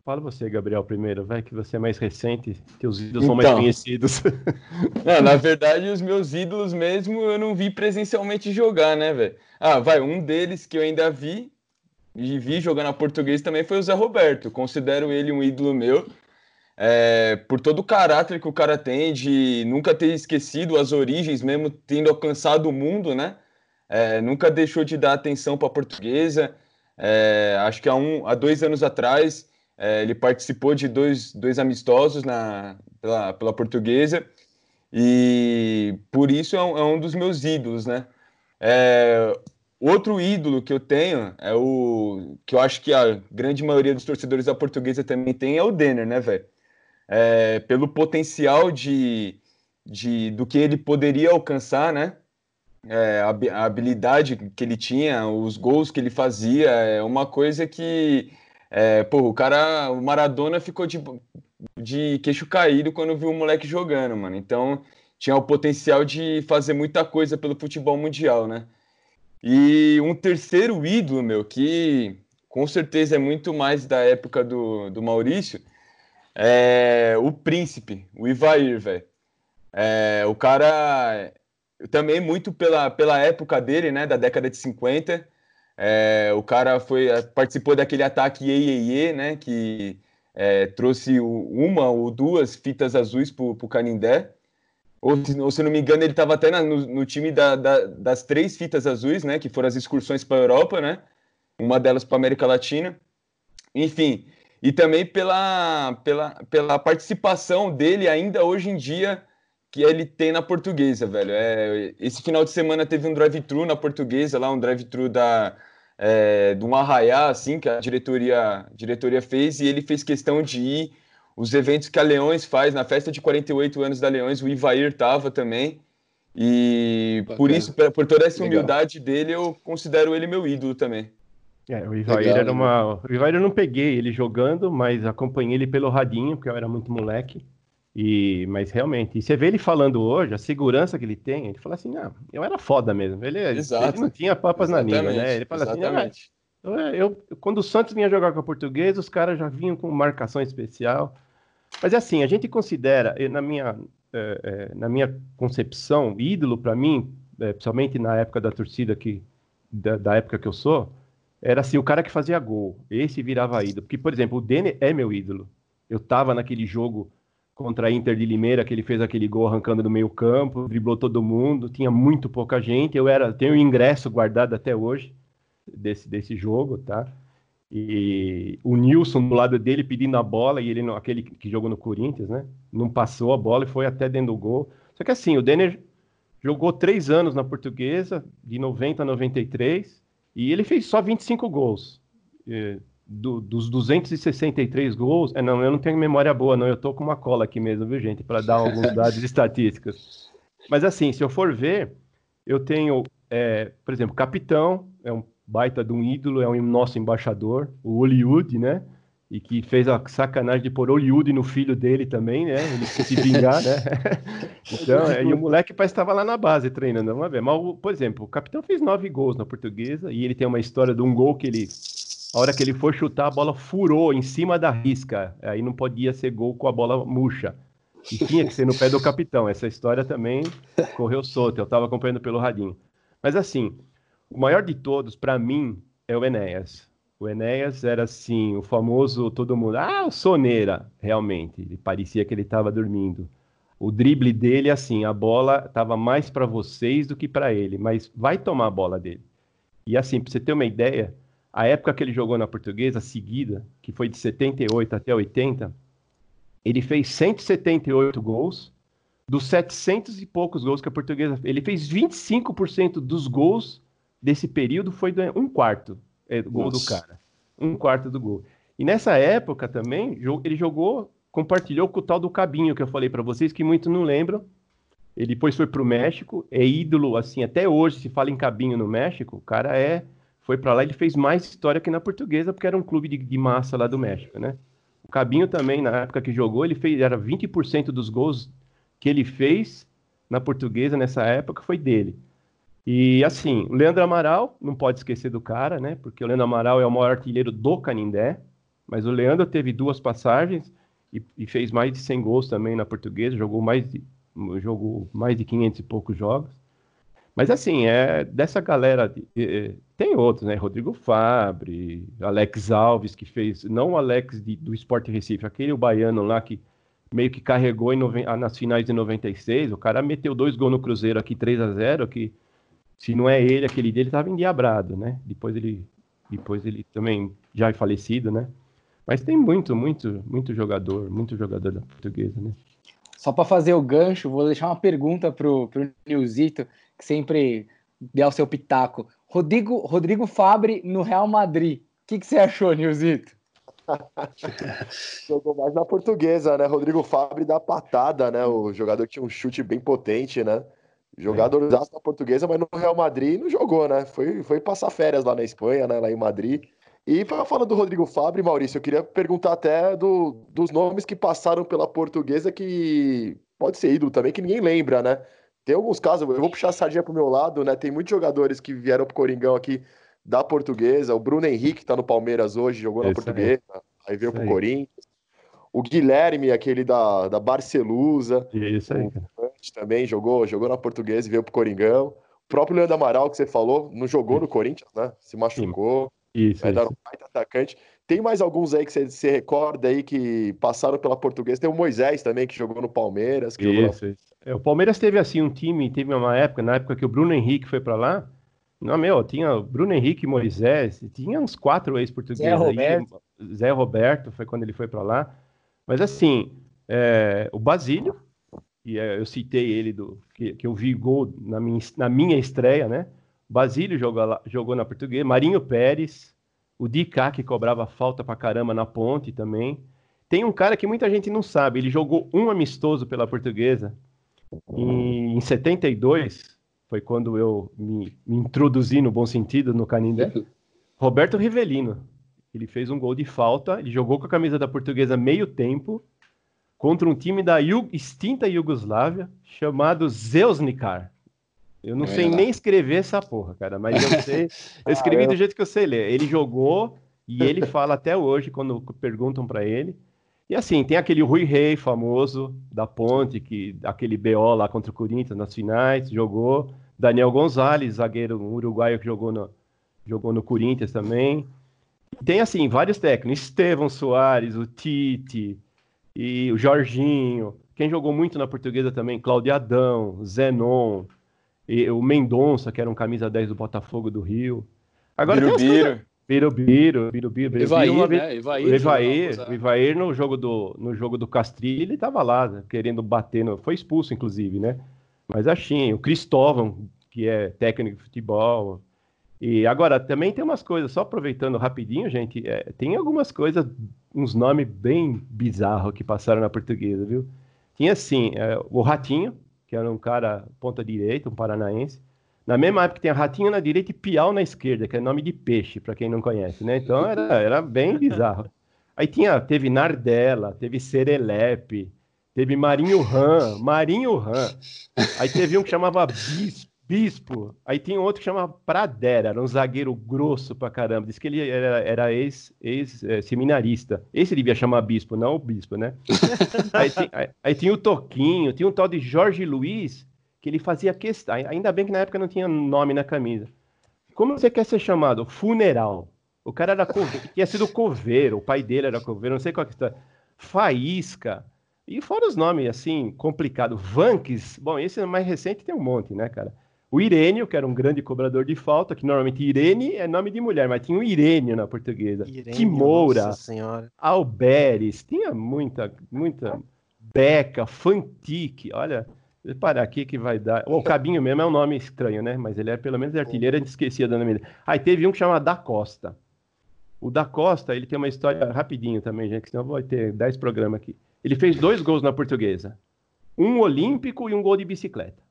S3: Fala você, Gabriel, primeiro, vai, que você é mais recente, teus ídolos então, são mais então. conhecidos.
S4: Não, na verdade, os meus ídolos mesmo eu não vi presencialmente jogar, né, velho? Ah, vai, um deles que eu ainda vi, e vi jogando a português também foi o Zé Roberto. Considero ele um ídolo meu, é, por todo o caráter que o cara tem de nunca ter esquecido as origens, mesmo tendo alcançado o mundo, né? É, nunca deixou de dar atenção para a portuguesa. É, acho que há, um, há dois anos atrás é, ele participou de dois, dois amistosos na, pela, pela portuguesa e por isso é um, é um dos meus ídolos, né? É, outro ídolo que eu tenho é o que eu acho que a grande maioria dos torcedores da portuguesa também tem é o Denner, né, velho? É, pelo potencial de, de do que ele poderia alcançar, né? é, a habilidade que ele tinha, os gols que ele fazia, é uma coisa que, é, pô, o cara, o Maradona ficou de, de queixo caído quando viu o moleque jogando, mano. Então, tinha o potencial de fazer muita coisa pelo futebol mundial, né? E um terceiro ídolo, meu, que com certeza é muito mais da época do, do Maurício, é o Príncipe, o Ivair, velho. É, o cara também muito pela, pela época dele, né, da década de 50. É, o cara foi participou daquele ataque Iê, né, que é, trouxe uma ou duas fitas azuis para o Canindé. Ou, ou, se não me engano, ele estava até na, no, no, time da, da, das três fitas azuis, né, que foram as excursões para a Europa, né, uma delas para América Latina. Enfim, e também pela, pela, pela participação dele ainda hoje em dia que ele tem na portuguesa, velho. É, esse final de semana teve um drive-thru na portuguesa, lá um drive-thru da, é, de um arraiá, assim, que a diretoria, diretoria fez, e ele fez questão de ir os eventos que a Leões faz, na festa de 48 anos da Leões, o Ivair tava também, e Bacana. por isso, por toda essa humildade Legal. dele, eu considero ele meu ídolo também.
S3: É, o Ivair Legal, era uma... O Ivair eu não peguei ele jogando, mas acompanhei ele pelo radinho, porque eu era muito moleque, e, mas realmente, e você vê ele falando hoje, a segurança que ele tem, ele fala assim, não, eu era foda mesmo. Ele, ele não tinha papas Exatamente. na língua, né? Ele fala Exatamente. assim, ah, eu, quando o Santos vinha jogar com a portuguesa, os caras já vinham com marcação especial. Mas é assim, a gente considera, na minha, é, é, na minha concepção, ídolo para mim, é, principalmente na época da torcida que, da, da, época que eu sou, era assim, o cara que fazia gol. Esse virava ídolo. Porque, por exemplo, o Dene é meu ídolo. Eu tava naquele jogo contra a Inter de Limeira, que ele fez aquele gol arrancando do meio campo, driblou todo mundo, tinha muito pouca gente, eu era, tenho ingresso guardado até hoje desse, desse jogo, tá? E o Nilson do lado dele pedindo a bola, e ele, aquele que jogou no Corinthians, né? Não passou a bola e foi até dentro do gol. Só que assim, o Denner jogou três anos na portuguesa, de 90 a 93, e ele fez só 25 gols do, dos 263 gols. É, não, eu não tenho memória boa, não. Eu tô com uma cola aqui mesmo, viu, gente, para dar alguns dados estatísticos. Mas assim, se eu for ver, eu tenho, é, por exemplo, capitão, é um baita de um ídolo, é um nosso embaixador, o Hollywood, né? E que fez a sacanagem de pôr Hollywood no filho dele também, né? Ele se vingar, né? então, é, e o moleque parece que estava lá na base treinando, vamos ver. Mas, por exemplo, o capitão fez nove gols na portuguesa e ele tem uma história de um gol que ele a hora que ele foi chutar, a bola furou em cima da risca. Aí não podia ser gol com a bola murcha. E tinha que ser no pé do capitão. Essa história também correu solta. Eu estava acompanhando pelo radinho. Mas assim, o maior de todos, para mim, é o Enéas. O Enéas era assim, o famoso todo mundo, ah, o soneira, realmente. Ele parecia que ele estava dormindo. O drible dele, assim, a bola estava mais para vocês do que para ele, mas vai tomar a bola dele. E assim, para você ter uma ideia, a época que ele jogou na portuguesa, seguida, que foi de 78 até 80, ele fez 178 gols, dos 700 e poucos gols que a portuguesa ele fez 25% dos gols desse período foi um quarto é, do gol Nossa. do cara. Um quarto do gol. E nessa época também, ele jogou, compartilhou com o tal do Cabinho, que eu falei para vocês, que muito não lembram. Ele depois foi para o México, é ídolo, assim, até hoje se fala em Cabinho no México, o cara é foi para lá ele fez mais história que na portuguesa, porque era um clube de, de, massa lá do México, né? O Cabinho também, na época que jogou, ele fez, era 20% dos gols que ele fez na portuguesa nessa época foi dele. E assim, o Leandro Amaral, não pode esquecer do cara, né? Porque o Leandro Amaral é o maior artilheiro do Canindé, mas o Leandro teve duas passagens e, e fez mais de 100 gols também na portuguesa, jogou mais de, jogou mais de 500 e poucos jogos. Mas assim, é dessa galera. tem outros, né? Rodrigo Fabre, Alex Alves, que fez. Não o Alex de, do Sport Recife, aquele baiano lá que meio que carregou em ah, nas finais de 96. O cara meteu dois gols no Cruzeiro aqui, 3 a 0 que se não é ele, aquele dele estava endiabrado, né? Depois ele, depois ele também já é falecido, né? Mas tem muito, muito, muito jogador, muito jogador da portuguesa, né?
S8: Só para fazer o gancho, vou deixar uma pergunta pro, pro Nilzito que sempre deu o seu pitaco. Rodrigo, Rodrigo Fabre no Real Madrid. O que, que você achou, Nilzito?
S6: Jogou mais na portuguesa, né? Rodrigo Fabre da patada, né? O jogador tinha um chute bem potente, né? Jogador da portuguesa, mas no Real Madrid não jogou, né? Foi, foi passar férias lá na Espanha, né? Lá em Madrid. E falando do Rodrigo Fabre, Maurício, eu queria perguntar até do, dos nomes que passaram pela portuguesa que pode ser ídolo também, que ninguém lembra, né? Tem alguns casos, eu vou puxar a sardinha pro meu lado, né? Tem muitos jogadores que vieram pro Coringão aqui da portuguesa. O Bruno Henrique tá no Palmeiras hoje, jogou na portuguesa, aí, aí veio Isso pro aí. Corinthians. O Guilherme, aquele da, da Barcelusa.
S3: Isso aí, cara.
S6: Também jogou, jogou na portuguesa e veio pro Coringão. O próprio Leandro Amaral, que você falou, não jogou no Corinthians, né? Se machucou.
S3: Isso.
S6: Vai dar um baita atacante. Tem mais alguns aí que você, você recorda aí que passaram pela portuguesa. Tem o Moisés também, que jogou no Palmeiras.
S3: isso,
S6: jogou...
S3: isso. É, o Palmeiras teve assim um time, teve uma época, na época que o Bruno Henrique foi para lá. Não, meu, tinha Bruno Henrique Moisés, tinha uns quatro ex-portugueses. Zé
S7: Roberto.
S3: Aí, Zé Roberto foi quando ele foi para lá. Mas assim, é, o Basílio, e é, eu citei ele, do, que, que eu vi gol na minha, na minha estreia, né? Basílio jogou, lá, jogou na portuguesa, Marinho Pérez, o Dicá, que cobrava falta pra caramba na ponte também. Tem um cara que muita gente não sabe, ele jogou um amistoso pela portuguesa em, em 72, foi quando eu me, me, introduzi no bom sentido no Canindé. Roberto Rivelino, ele fez um gol de falta, ele jogou com a camisa da portuguesa meio tempo contra um time da extinta Iugoslávia chamado Zeusnikar. Eu não é sei nem escrever essa porra, cara, mas eu sei. Eu escrevi ah, do jeito que eu sei ler. Ele jogou e ele fala até hoje quando perguntam para ele. E assim, tem aquele Rui Rei famoso da Ponte, que aquele BO lá contra o Corinthians nas finais, jogou. Daniel Gonzalez, zagueiro uruguaio que jogou no, jogou no Corinthians também. Tem assim, vários técnicos, Estevão Soares, o Tite e o Jorginho. Quem jogou muito na portuguesa também, Claudio Adão, Zenon, e o Mendonça, que era um camisa 10 do Botafogo do Rio.
S4: Agora Birubiru.
S3: Birubiru, Birubiru.
S2: Evair, uma né? Evair,
S3: Evair, o Evair no jogo do, no jogo do Castrilho, ele tava lá, né? querendo bater, no... foi expulso, inclusive, né? Mas assim, o Cristóvão, que é técnico de futebol. E agora, também tem umas coisas, só aproveitando rapidinho, gente, é, tem algumas coisas, uns nomes bem bizarros que passaram na portuguesa, viu? Tinha assim, é, o Ratinho, que era um cara ponta direita, um paranaense. Na mesma época tem Ratinho na direita e Piau na esquerda, que é nome de peixe, para quem não conhece, né? Então era, era bem bizarro. Aí tinha, teve Nardella, teve Serelepe, teve Marinho Ram, Marinho Ram. Aí teve um que chamava Bispo, Bispo. Aí tem outro que chama Pradera, era um zagueiro grosso pra caramba. Diz que ele era, era ex-seminarista. Ex, é, Esse devia chamar Bispo, não o Bispo, né? aí, tem, aí, aí tinha o Toquinho, tinha um tal de Jorge Luiz, que ele fazia questão. Ainda bem que na época não tinha nome na camisa. Como você quer ser chamado? Funeral. O cara era coveiro, tinha sido coveiro, o pai dele era coveiro, não sei qual que a Faísca. E fora os nomes, assim, complicados. Vanks, bom, esse é mais recente tem um monte, né, cara? O Irênio, que era um grande cobrador de falta, que normalmente Irene é nome de mulher, mas tinha o Irênio na portuguesa. Irênio, Timoura, Alberes, tinha muita, muita Beca, Fantique, olha, parar aqui que vai dar. O Cabinho mesmo é um nome estranho, né? Mas ele é pelo menos artilheiro, a gente esquecia do nome dele. Aí teve um que chama Da Costa. O Da Costa, ele tem uma história rapidinho também, gente, que senão vai ter 10 programas aqui. Ele fez dois gols na portuguesa. Um olímpico e um gol de bicicleta.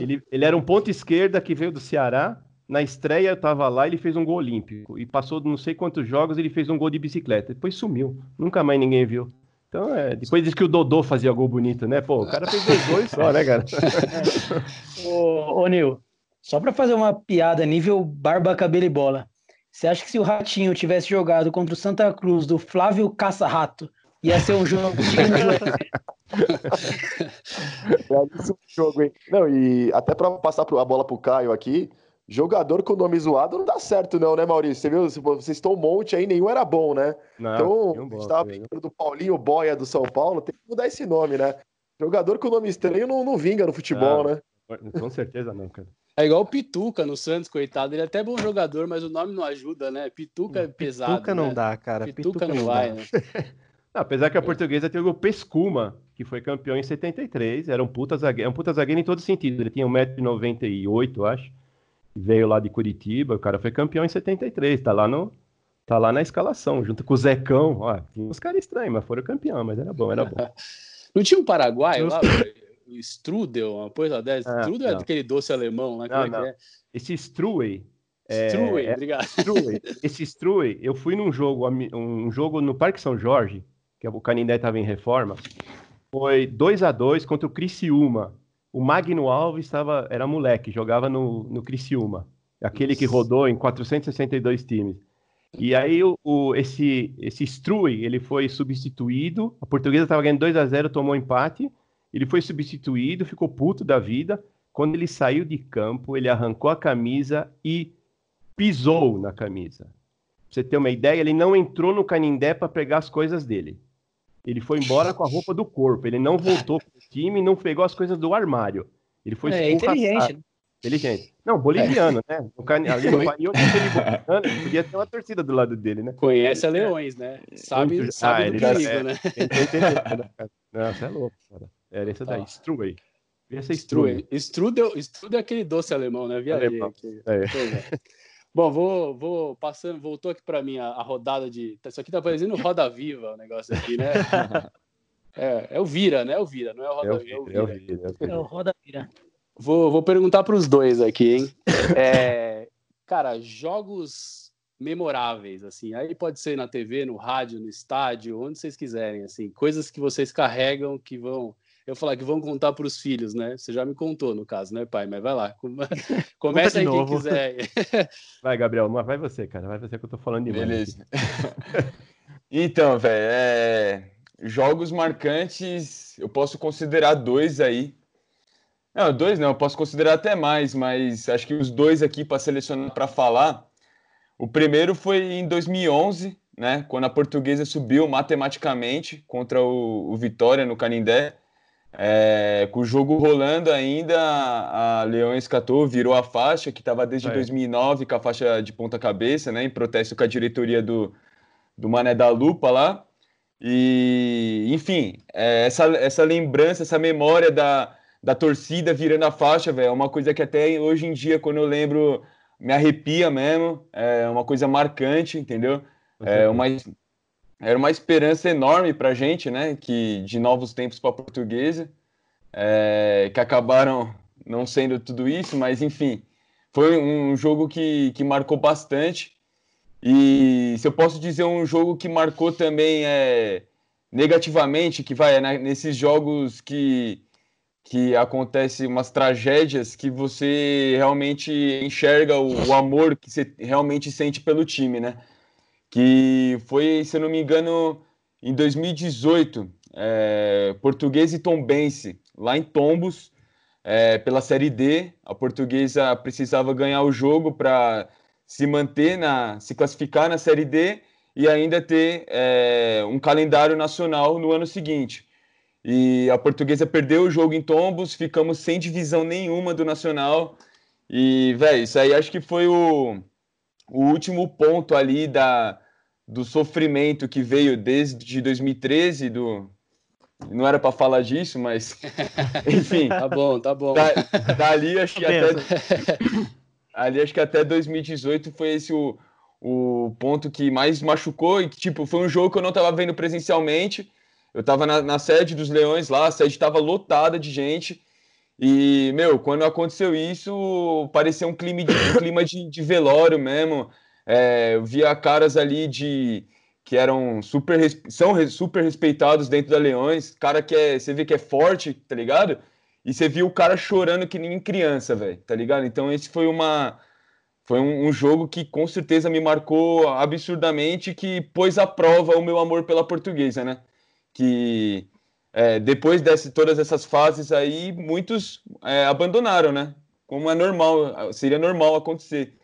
S3: Ele, ele era um ponto esquerda que veio do Ceará. Na estreia eu estava lá, ele fez um gol olímpico. E passou não sei quantos jogos, ele fez um gol de bicicleta. Depois sumiu. Nunca mais ninguém viu. Então, é, depois diz que o Dodô fazia gol bonito, né? Pô, o cara fez dois gols só, né, cara?
S7: ô, ô, Nil, só para fazer uma piada nível barba, cabelo e bola. Você acha que se o Ratinho tivesse jogado contra o Santa Cruz do Flávio Caça-Rato, ia ser um jogo
S6: Belíssimo jogo, hein? Não, e até para passar a bola pro Caio aqui, jogador com nome zoado não dá certo, não, né, Maurício? Você viu? Vocês estão um monte aí, nenhum era bom, né? Não, então, um a gente tava brincando do Paulinho Boia do São Paulo, tem que mudar esse nome, né? Jogador com nome estranho não, não vinga no futebol, não, né?
S3: Com certeza não, cara.
S2: É igual o Pituca no Santos, coitado. Ele é até bom jogador, mas o nome não ajuda, né? Pituca é pesado.
S5: Pituca não
S2: né?
S5: dá, cara.
S2: Pituca, Pituca não, não vai, né?
S3: Apesar que a portuguesa teve o Pescuma, que foi campeão em 73, era um puta zagueiro, um puta zagueiro em todo sentido. Ele tinha 1,98m, acho. Veio lá de Curitiba, o cara foi campeão em 73, tá lá no tá lá na escalação, junto com o Zecão. Ó, tinha uns caras estranhos, mas foram campeão, mas era bom, era bom.
S2: Não tinha um paraguaio lá? strudel, uma coisa dessa.
S3: Ah,
S2: strudel é
S3: não.
S2: aquele doce alemão, né?
S3: Não,
S2: é
S3: não.
S2: é?
S3: Esse Struway. é-
S2: Strudel,
S3: é-
S2: obrigado.
S3: Struway. Esse Struway, eu fui num jogo, um jogo no Parque São Jorge, que o Canindé estava em reforma. Foi 2 a 2 contra o Criciúma. O Magno Alves estava, era moleque, jogava no, no Criciúma. Aquele que rodou em 462 times. E aí o, o- esse, esse Struy, ele foi substituído. A portuguesa estava ganhando 2 a 0 tomou empate. Ele foi substituído, ficou puto da vida. Quando ele saiu de campo, ele arrancou a camisa e pisou na camisa. Pra você ter uma ideia, ele não entrou no Canindé para pegar as coisas dele. Ele foi embora com a roupa do corpo. Ele não voltou pro time, não pegou as coisas do armário. Ele foi
S7: É inteligente. né?
S3: Inteligente. Não, boliviano, né? O cani... Ali no aquele boliviano, podia ter uma torcida do lado dele, né?
S2: Conhece a Leões, né? Sabe,
S3: Muito-
S2: sabe
S3: Ah,
S2: do perigo,
S3: é.
S2: né?
S3: Entendeu, né? Não, você é louco, cara. Era essa daí,
S2: Tá.
S3: Struway. Devia ser.
S2: Strudel. Strudel, strudel é aquele doce alemão, né? Viajei
S3: Alemão. É.
S2: É. Bom, vou, vou passando, voltou aqui para mim a, a rodada de. Isso aqui tá parecendo Roda Viva o negócio aqui, né? É, é o Vira, né? É o Vira, não é o Roda
S3: Eu
S2: Viva, é o Vira.
S7: É o
S3: vi.
S7: Roda Vira.
S2: Vou, vou perguntar para os dois aqui, hein? É, cara, jogos memoráveis, assim. Aí pode ser na TV, no rádio, no estádio, onde vocês quiserem, assim. Coisas que vocês carregam que vão. Eu falar que vão contar para os filhos, né? Você já me contou, no caso, né, pai? Mas vai lá. come- Começa aí quem quiser.
S3: Vai, Gabriel, mas vai você, cara. Vai você que eu tô falando demais.
S4: Beleza. então, velho, é... jogos marcantes, eu posso considerar dois aí. Não, dois não, eu posso considerar até mais, mas acho que os dois aqui para selecionar para falar. O primeiro foi em 2011, né, quando a Portuguesa subiu matematicamente contra o, o Vitória no Canindé. É, com o jogo rolando ainda, a Leões catou, virou a faixa, que estava desde
S3: É.
S4: 2009 com a faixa de ponta cabeça, né, em protesto com a diretoria do, do Mané da Lupa lá. E, enfim, é, essa, essa lembrança, essa memória da, da torcida virando a faixa, velho, é uma coisa que até hoje em dia, quando eu lembro, me arrepia mesmo. É uma coisa marcante, entendeu? É uma, era uma esperança enorme pra gente, né? Que, de novos tempos para a portuguesa, é, que acabaram não sendo tudo isso, mas enfim, foi um jogo que, que marcou bastante. E se eu posso dizer um jogo que marcou também é, negativamente, que vai né, nesses jogos que, que acontecem umas tragédias que você realmente enxerga o, o amor que você realmente sente pelo time, né? Que foi, se eu não me engano, em 2018, é, Português e Tombense, lá em Tombos, é, pela Série D. A Portuguesa precisava ganhar o jogo para se manter na, se classificar na Série D e ainda ter é, um calendário nacional no ano seguinte. E a Portuguesa perdeu o jogo em Tombos, ficamos sem divisão nenhuma do Nacional. E, velho, isso aí acho que foi o, o último ponto ali da, do sofrimento que veio desde 2013, do, não era para falar disso, mas enfim,
S2: Tá bom, tá bom.
S4: da, dali acho que até ali acho que até 2018 foi esse o, o ponto que mais machucou e que tipo foi um jogo que eu não estava vendo presencialmente. Eu estava na, na sede dos Leões lá, a sede estava lotada de gente. E, meu, quando aconteceu isso, parecia um clima de, um clima de, de velório mesmo. É, eu via caras ali de que eram super são super respeitados dentro da Leões, cara que é, você vê que é forte, tá ligado? E você viu o cara chorando que nem criança, velho, tá ligado? Então esse foi uma foi um, um jogo que com certeza me marcou absurdamente, que pôs à prova o meu amor pela portuguesa, né? Que é, depois de todas essas fases aí, muitos é, abandonaram, né? Como é normal, seria normal acontecer.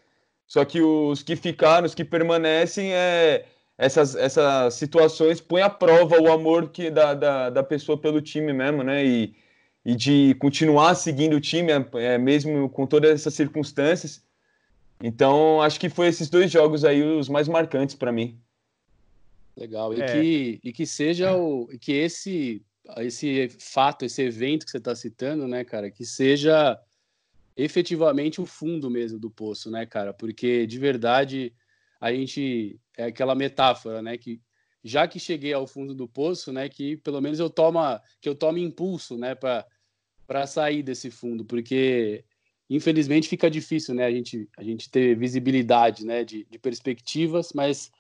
S4: Só que os que ficaram, os que permanecem, é, essas, essas situações põem à prova o amor que da, da, da pessoa pelo time mesmo, né? E, e de continuar seguindo o time, é, é, mesmo com todas essas circunstâncias. Então, acho que foi esses dois jogos aí os mais marcantes para mim.
S2: Legal. E,
S3: É.
S2: que, e que seja o. Que esse, esse fato, esse evento que você está citando, né, cara, que seja efetivamente o fundo mesmo do poço, né, cara? Porque de verdade a gente. É aquela metáfora, né? Que já que cheguei ao fundo do poço, né? Que pelo menos eu toma, que eu tome impulso, né? Para para sair desse fundo, porque infelizmente fica difícil, né? A gente, a gente ter visibilidade, né? De, de perspectivas, mas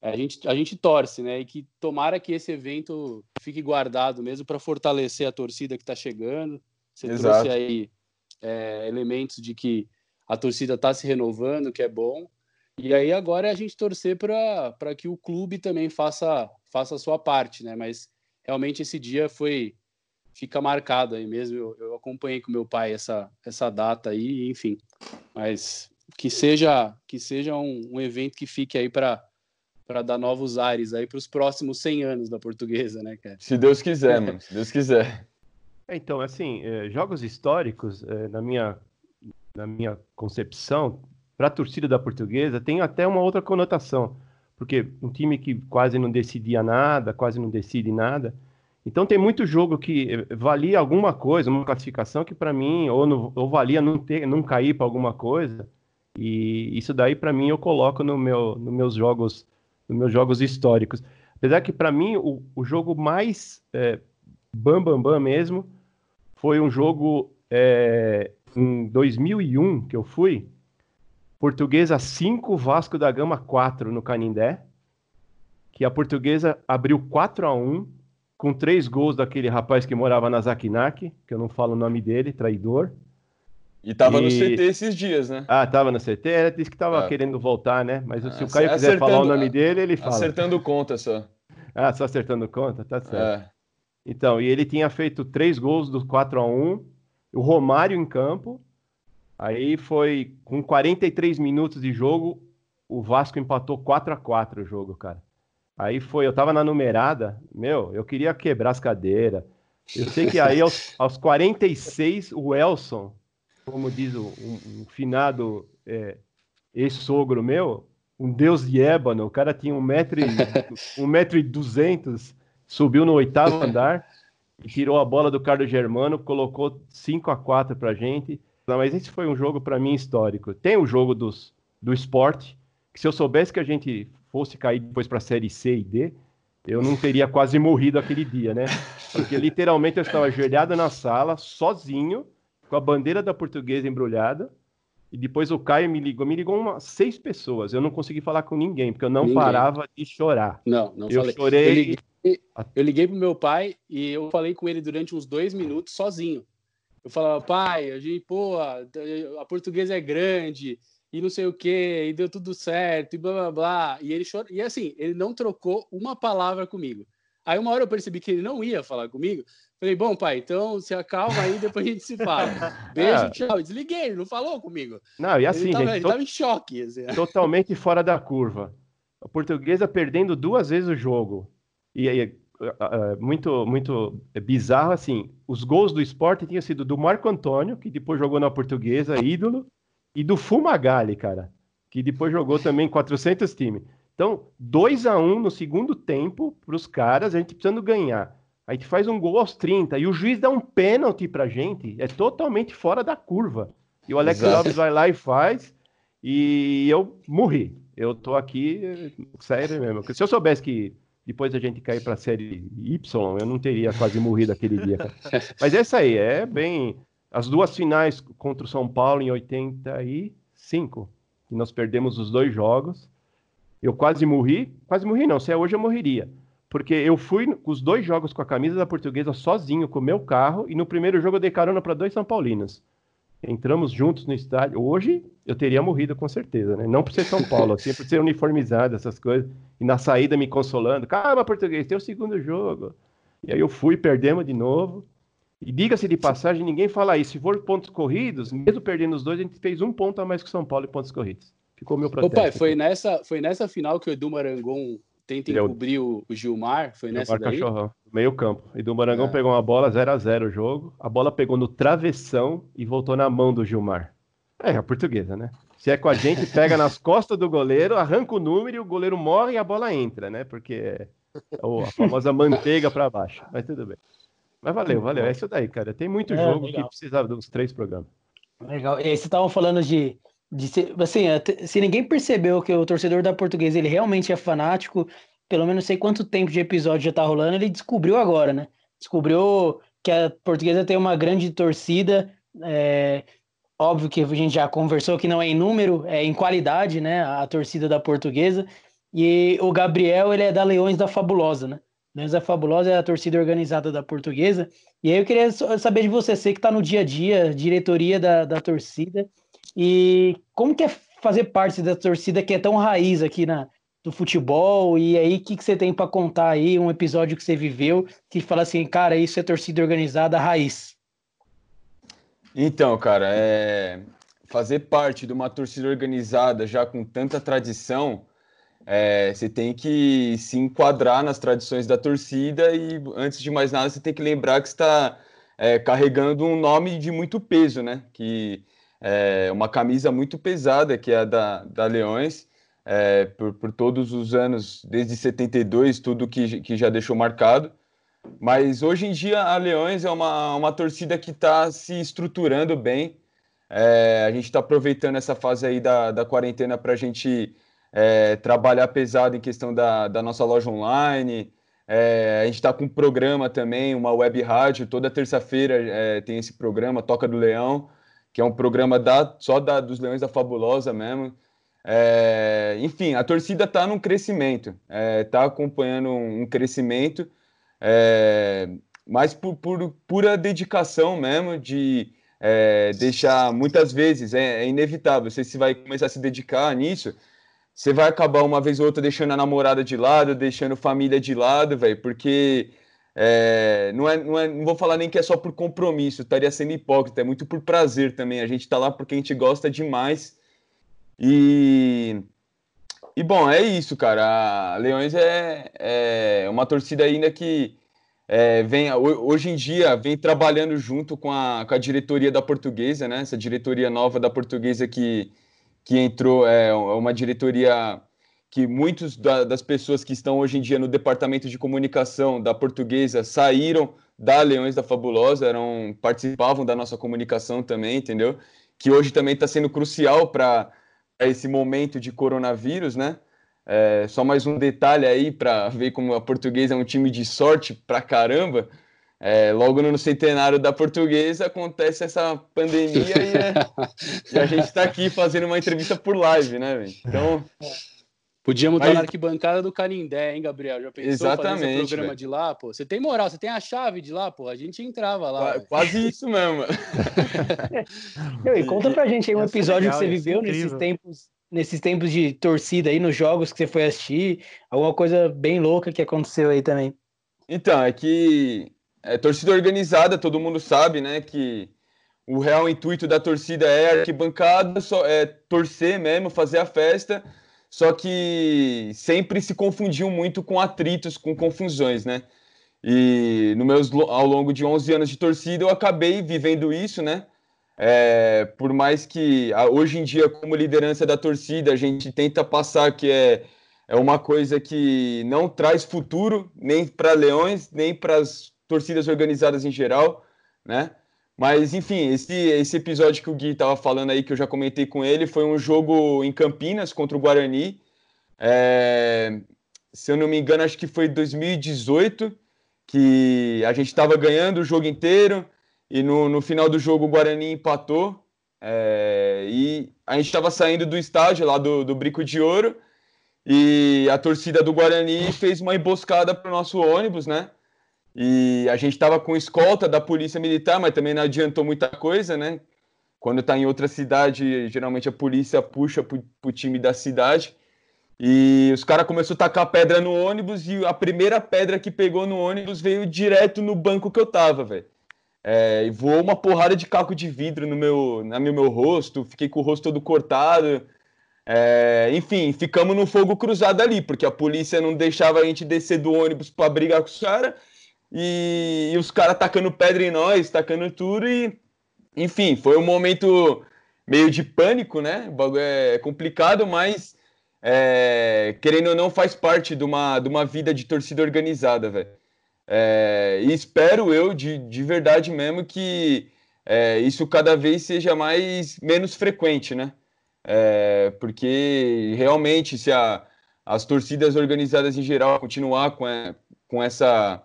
S2: a gente, a gente torce, né? E que tomara que esse evento fique guardado mesmo para fortalecer a torcida que está chegando. Você
S4: Exato.
S2: trouxe aí é, elementos de que a torcida está se renovando, que é bom. E aí agora é a gente torcer para que o clube também faça, faça a sua parte, né? Mas realmente esse dia foi fica marcado aí mesmo. Eu, eu acompanhei com meu pai essa, essa data aí, enfim. Mas que seja que seja um, um evento que fique aí para para dar novos ares aí para os próximos 100 anos da portuguesa, né, cara?
S4: Se Deus quiser, mano. Se Deus quiser.
S3: É, Então, assim, eh, jogos históricos, eh, na minha, na minha concepção, para a torcida da portuguesa, tem até uma outra conotação. Porque um time que quase não decidia nada, quase não decide nada. Então, tem muito jogo que valia alguma coisa, uma classificação que para mim, ou, não- ou valia não, ter, não cair para alguma coisa. E isso daí, para mim, eu coloco no meu, nos meus jogos, nos meus jogos históricos. Apesar que, para mim, o, o jogo mais bam, bam, bam mesmo foi um jogo é, em 2001 que eu fui. Portuguesa 5, Vasco da Gama 4 no Canindé. Que a portuguesa abriu 4 a 1 com três gols daquele rapaz que morava na Zakinak, que eu não falo o nome dele, traidor.
S4: E tava no
S3: E-
S4: CT esses dias, né?
S3: Ah, tava no CT, ele disse que tava
S4: Ah.
S3: querendo voltar, né? Mas se
S4: Ah,
S3: o Caio quiser falar o nome dele, ele fala.
S4: Acertando conta só.
S3: Ah, só acertando conta? Tá certo.
S4: É.
S3: Então, e ele tinha feito três gols do 4 a 1 o Romário em campo. Aí foi com 43 minutos de jogo, o Vasco empatou 4 a 4 o jogo, cara. Aí foi, eu tava na numerada, meu, eu queria quebrar as cadeiras. Eu sei que aí aos, aos 46, o Elson, como diz o um, um finado é, ex-sogro meu, um deus de ébano, o cara tinha um metro e, um metro e duzentos, subiu no oitavo andar e tirou a bola do Carlos Germano, colocou 5 a 4 pra gente. Não, mas esse foi um jogo para mim histórico. Tem o jogo dos, do esporte, que se eu soubesse que a gente fosse cair depois para a série C e D, eu não teria quase morrido aquele dia, né? Porque literalmente eu estava ajoelhado na sala, sozinho, com a bandeira da portuguesa embrulhada, e depois o Caio me ligou, me ligou umas seis pessoas. Eu não consegui falar com ninguém, porque eu não
S2: Ninguém.
S3: parava de chorar.
S2: Não, não
S3: Eu
S2: falei.
S3: chorei.
S2: Eu liguei, pro meu pai e eu falei com ele durante uns dois minutos sozinho. Eu falava, pai, a gente, pô, a, a portuguesa é grande e não sei o que, e deu tudo certo, e blá blá blá. E ele chorou. E assim, ele não trocou uma palavra comigo. Aí uma hora eu percebi que ele não ia falar comigo. Falei, bom, pai, então se acalma aí, depois a gente se fala. Beijo,
S3: Ah.
S2: tchau. Desliguei, ele não falou comigo.
S3: Não, e assim,
S2: ele, tava,
S3: gente,
S2: ele
S3: to-
S2: tava em choque. assim.
S3: totalmente fora da curva. A portuguesa perdendo duas vezes o jogo. E aí, muito, muito bizarro, assim, os gols do esporte tinham sido do Marco Antônio, que depois jogou na portuguesa, ídolo, e do Fumagalli, cara, que depois jogou também 400 times. Então, 2 a 1 no segundo tempo para os caras, a gente precisando ganhar. A gente faz um gol aos 30 e o juiz dá um pênalti pra gente, é totalmente fora da curva. E o Alex
S4: Exato.
S3: Alves vai lá e faz, e eu morri. Eu tô aqui, sério mesmo. Se eu soubesse que depois a gente cair pra série Y, eu não teria quase morrido aquele dia. cara. Mas essa aí, é bem. As duas finais contra o São Paulo em 85, que nós perdemos os dois jogos. Eu quase morri. Quase morri, não. Se é hoje, eu morreria. Porque eu fui com os dois jogos com a camisa da portuguesa sozinho, com o meu carro, e no primeiro jogo eu dei carona para dois São Paulinos. Entramos juntos no estádio. Hoje eu teria morrido com certeza, né? Não por ser São Paulo, assim, por ser uniformizado, essas coisas. E na saída me consolando. Calma, português, tem o segundo jogo. E aí eu fui, perdemos de novo. E diga-se de passagem, ninguém fala isso. Se for pontos corridos, mesmo perdendo os dois, a gente fez um ponto a mais que o São Paulo em pontos corridos. Ficou o meu protesto.
S2: pai, foi nessa, foi nessa final que o Edu Marangon tenta
S3: Ele é o-
S2: encobrir o, o Gilmar? Foi nessa
S3: Gilmar
S2: daí?
S3: Cachorrão, meio campo. E do Marangão
S2: É.
S3: pegou uma bola 0 a 0 o jogo. A bola pegou no travessão e voltou na mão do Gilmar. É, a portuguesa, né? Se é com a gente, pega nas costas do goleiro, arranca o número e o goleiro morre e a bola entra, né? Porque é o- a famosa manteiga para baixo. Mas tudo bem. Mas valeu, valeu. É isso daí, cara. Tem muito
S7: É,
S3: jogo
S7: legal.
S3: que precisava dos três programas.
S7: Legal. E aí, vocês estavam falando de, de ser, assim, se ninguém percebeu que o torcedor da Portuguesa ele realmente é fanático, pelo menos sei quanto tempo de episódio já tá rolando, ele descobriu agora, né? Descobriu que a portuguesa tem uma grande torcida. É, óbvio que a gente já conversou que não é em número, é em qualidade, né? A torcida da portuguesa. E o Gabriel, ele é da Leões da Fabulosa, né? Leões da Fabulosa é a torcida organizada da portuguesa. E aí eu queria saber de você, você que está no dia a dia, diretoria da, da torcida, e como que é fazer parte da torcida que é tão raiz aqui na, do futebol? E aí, o que, que você tem para contar aí? Um episódio que você viveu que fala assim, cara, isso é torcida organizada raiz.
S4: Então, cara, é... fazer parte de uma torcida organizada já com tanta tradição, é... você tem que se enquadrar nas tradições da torcida e, antes de mais nada, você tem que lembrar que está é, carregando um nome de muito peso, né? Que é uma camisa muito pesada, que é a da, da Leões, é, por, por todos os anos, desde 72, tudo que, que já deixou marcado. Mas hoje em dia a Leões é uma, uma torcida que está se estruturando bem. É, a gente está aproveitando essa fase aí da, da quarentena para a gente é, trabalhar pesado em questão da, da nossa loja online. É, a gente está com um programa também, uma web rádio. Toda terça-feira é, tem esse programa, Toca do Leão que é um programa da, só da, dos Leões da Fabulosa mesmo. É, enfim, a torcida está num crescimento, está é, tá acompanhando um, crescimento, é, mas por, por, pura dedicação mesmo de é, deixar, muitas vezes, é, é, inevitável, você se vai começar a se dedicar nisso, você vai acabar uma vez ou outra deixando a namorada de lado, deixando família de lado, velho, porque é, não, é, não, é, não vou falar nem que é só por compromisso, estaria sendo hipócrita, é muito por prazer também. A gente está lá porque a gente gosta demais. E, e bom, é isso, cara. A Leões é, é uma torcida ainda que é, vem, hoje em dia vem trabalhando junto com a, com a diretoria da portuguesa, né? Essa diretoria nova da portuguesa que, que entrou, é uma diretoria que muitos da, das pessoas que estão hoje em dia no departamento de comunicação da portuguesa saíram da Leões da Fabulosa, eram participavam da nossa comunicação também, entendeu? Que hoje também está sendo crucial para esse momento de coronavírus, né? É, só mais um detalhe aí para ver como a portuguesa é um time de sorte pra caramba. É, logo no centenário da portuguesa acontece essa pandemia e, é, e a gente está aqui fazendo uma entrevista por live, né? Véio? Então
S2: Podíamos Mas... estar na arquibancada do Canindé, hein, Gabriel? Já pensou Exatamente, fazer esse programa véio. de lá, pô? Você tem moral, você tem a chave de lá, pô. A gente entrava lá.
S4: Quase isso mesmo.
S7: E conta pra gente aí um episódio legal, que você viveu nesses tempos, nesses tempos de torcida aí, nos jogos que você foi assistir. Alguma coisa bem louca que aconteceu aí também.
S4: Então, é que é, torcida organizada, todo mundo sabe, né, que o real intuito da torcida é arquibancada, só, é torcer mesmo, fazer a festa só que sempre se confundiam muito com atritos, com confusões, né? E no meus, ao longo de 11 anos de torcida, eu acabei vivendo isso, né? É, por mais que hoje em dia, como liderança da torcida, a gente tenta passar que é, é uma coisa que não traz futuro nem para Leões, nem para as torcidas organizadas em geral, né? Mas, enfim, esse, esse episódio que o Gui estava falando aí, que eu já comentei com ele, foi um jogo em Campinas contra o Guarani. É, se eu não me engano, acho que foi 2018, que a gente estava ganhando o jogo inteiro e no, no final do jogo o Guarani empatou. É, e a gente estava saindo do estádio lá do, do Brico de Ouro e a torcida do Guarani fez uma emboscada para o nosso ônibus, né? E a gente estava com escolta da polícia militar, mas também não adiantou muita coisa, né? Quando está em outra cidade, geralmente a polícia puxa para o time da cidade. E os caras começaram a tacar pedra no ônibus e a primeira pedra que pegou no ônibus veio direto no banco que eu tava, velho. É, e voou uma porrada de caco de vidro no meu, no meu rosto, fiquei com o rosto todo cortado. É, enfim, ficamos no fogo cruzado ali, porque a polícia não deixava a gente descer do ônibus para brigar com os caras e, e os caras tacando pedra em nós, tacando tudo e enfim, foi um momento meio de pânico, né? O bagulho é complicado, mas é, querendo ou não, faz parte de uma, de uma vida de torcida organizada, velho. É, e espero eu, de, de verdade mesmo, que é, isso cada vez seja mais menos frequente, né? É, porque realmente, se a, as torcidas organizadas em geral continuar com, é, com essa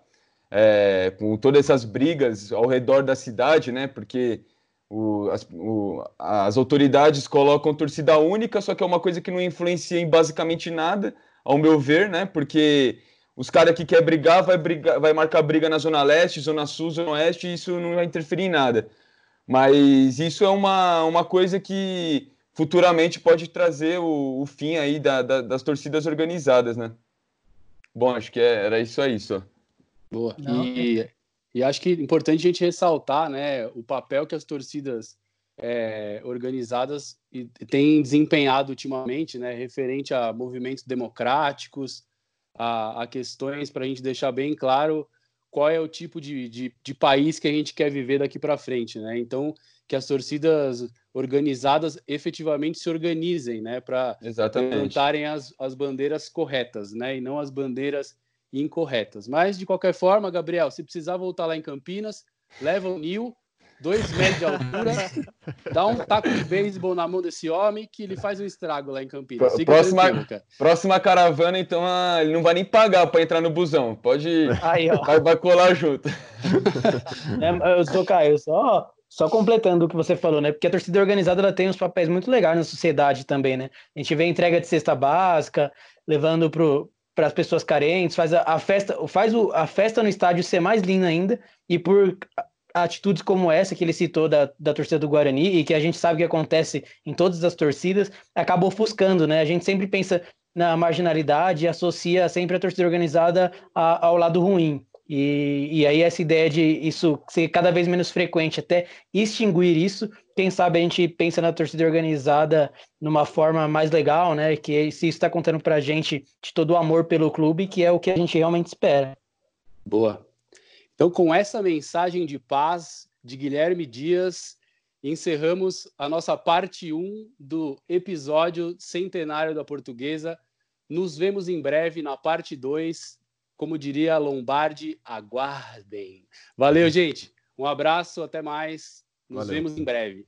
S4: é, com todas essas brigas ao redor da cidade, né? Porque o, as, o, as, autoridades colocam torcida única, só que é uma coisa que não influencia em basicamente nada, ao meu ver, né? Porque os caras que quer brigar vai brigar, vai marcar briga na zona leste, zona sul, zona oeste, e isso não vai interferir em nada. Mas isso é uma, uma coisa que futuramente pode trazer o, o fim aí da, da, das torcidas organizadas, né? Bom, acho que é, era isso aí só.
S2: Boa. Não, e, é... e acho que é importante a gente ressaltar né, o papel que as torcidas é, organizadas têm desempenhado ultimamente, né, referente a movimentos democráticos, a, a questões para a gente deixar bem claro qual é o tipo de, de, de país que a gente quer viver daqui para frente, né? Então, que as torcidas organizadas efetivamente se organizem, né, para levantarem as, as bandeiras corretas, né, e não as bandeiras incorretas. Mas, de qualquer forma, Gabriel, se precisar voltar lá em Campinas, leva o Nil, dois metros de altura, dá um taco de beisebol na mão desse homem que ele faz um estrago lá em Campinas.
S4: Fica próxima, próxima caravana, então, ah, ele não vai nem pagar para entrar no busão. Pode. Aí, vai, vai, colar junto.
S7: É, eu sou Caio, só. Só completando o que você falou, né? Porque a torcida organizada ela tem uns papéis muito legais na sociedade também, né? A gente vê entrega de cesta básica, levando pro, para as pessoas carentes, faz a, a festa, faz o, a festa no estádio ser mais linda ainda, e por atitudes como essa que ele citou da, da torcida do Guarani, e que a gente sabe que acontece em todas as torcidas, acaba ofuscando, né? A gente sempre pensa na marginalidade e associa sempre a torcida organizada a, ao lado ruim. E, e aí essa ideia de isso ser cada vez menos frequente, até extinguir isso, quem sabe a gente pensa na torcida organizada numa forma mais legal, né? Que se isso está contando para a gente de todo o amor pelo clube, que é o que a gente realmente espera.
S2: Boa. Então, com essa mensagem de paz de Guilherme Dias, encerramos a nossa parte 1 do episódio centenário da Portuguesa. Nos vemos em breve na parte 2 como diria Lombardi, aguardem. Valeu, gente. Um abraço, até mais. Nos Valeu. vemos em breve.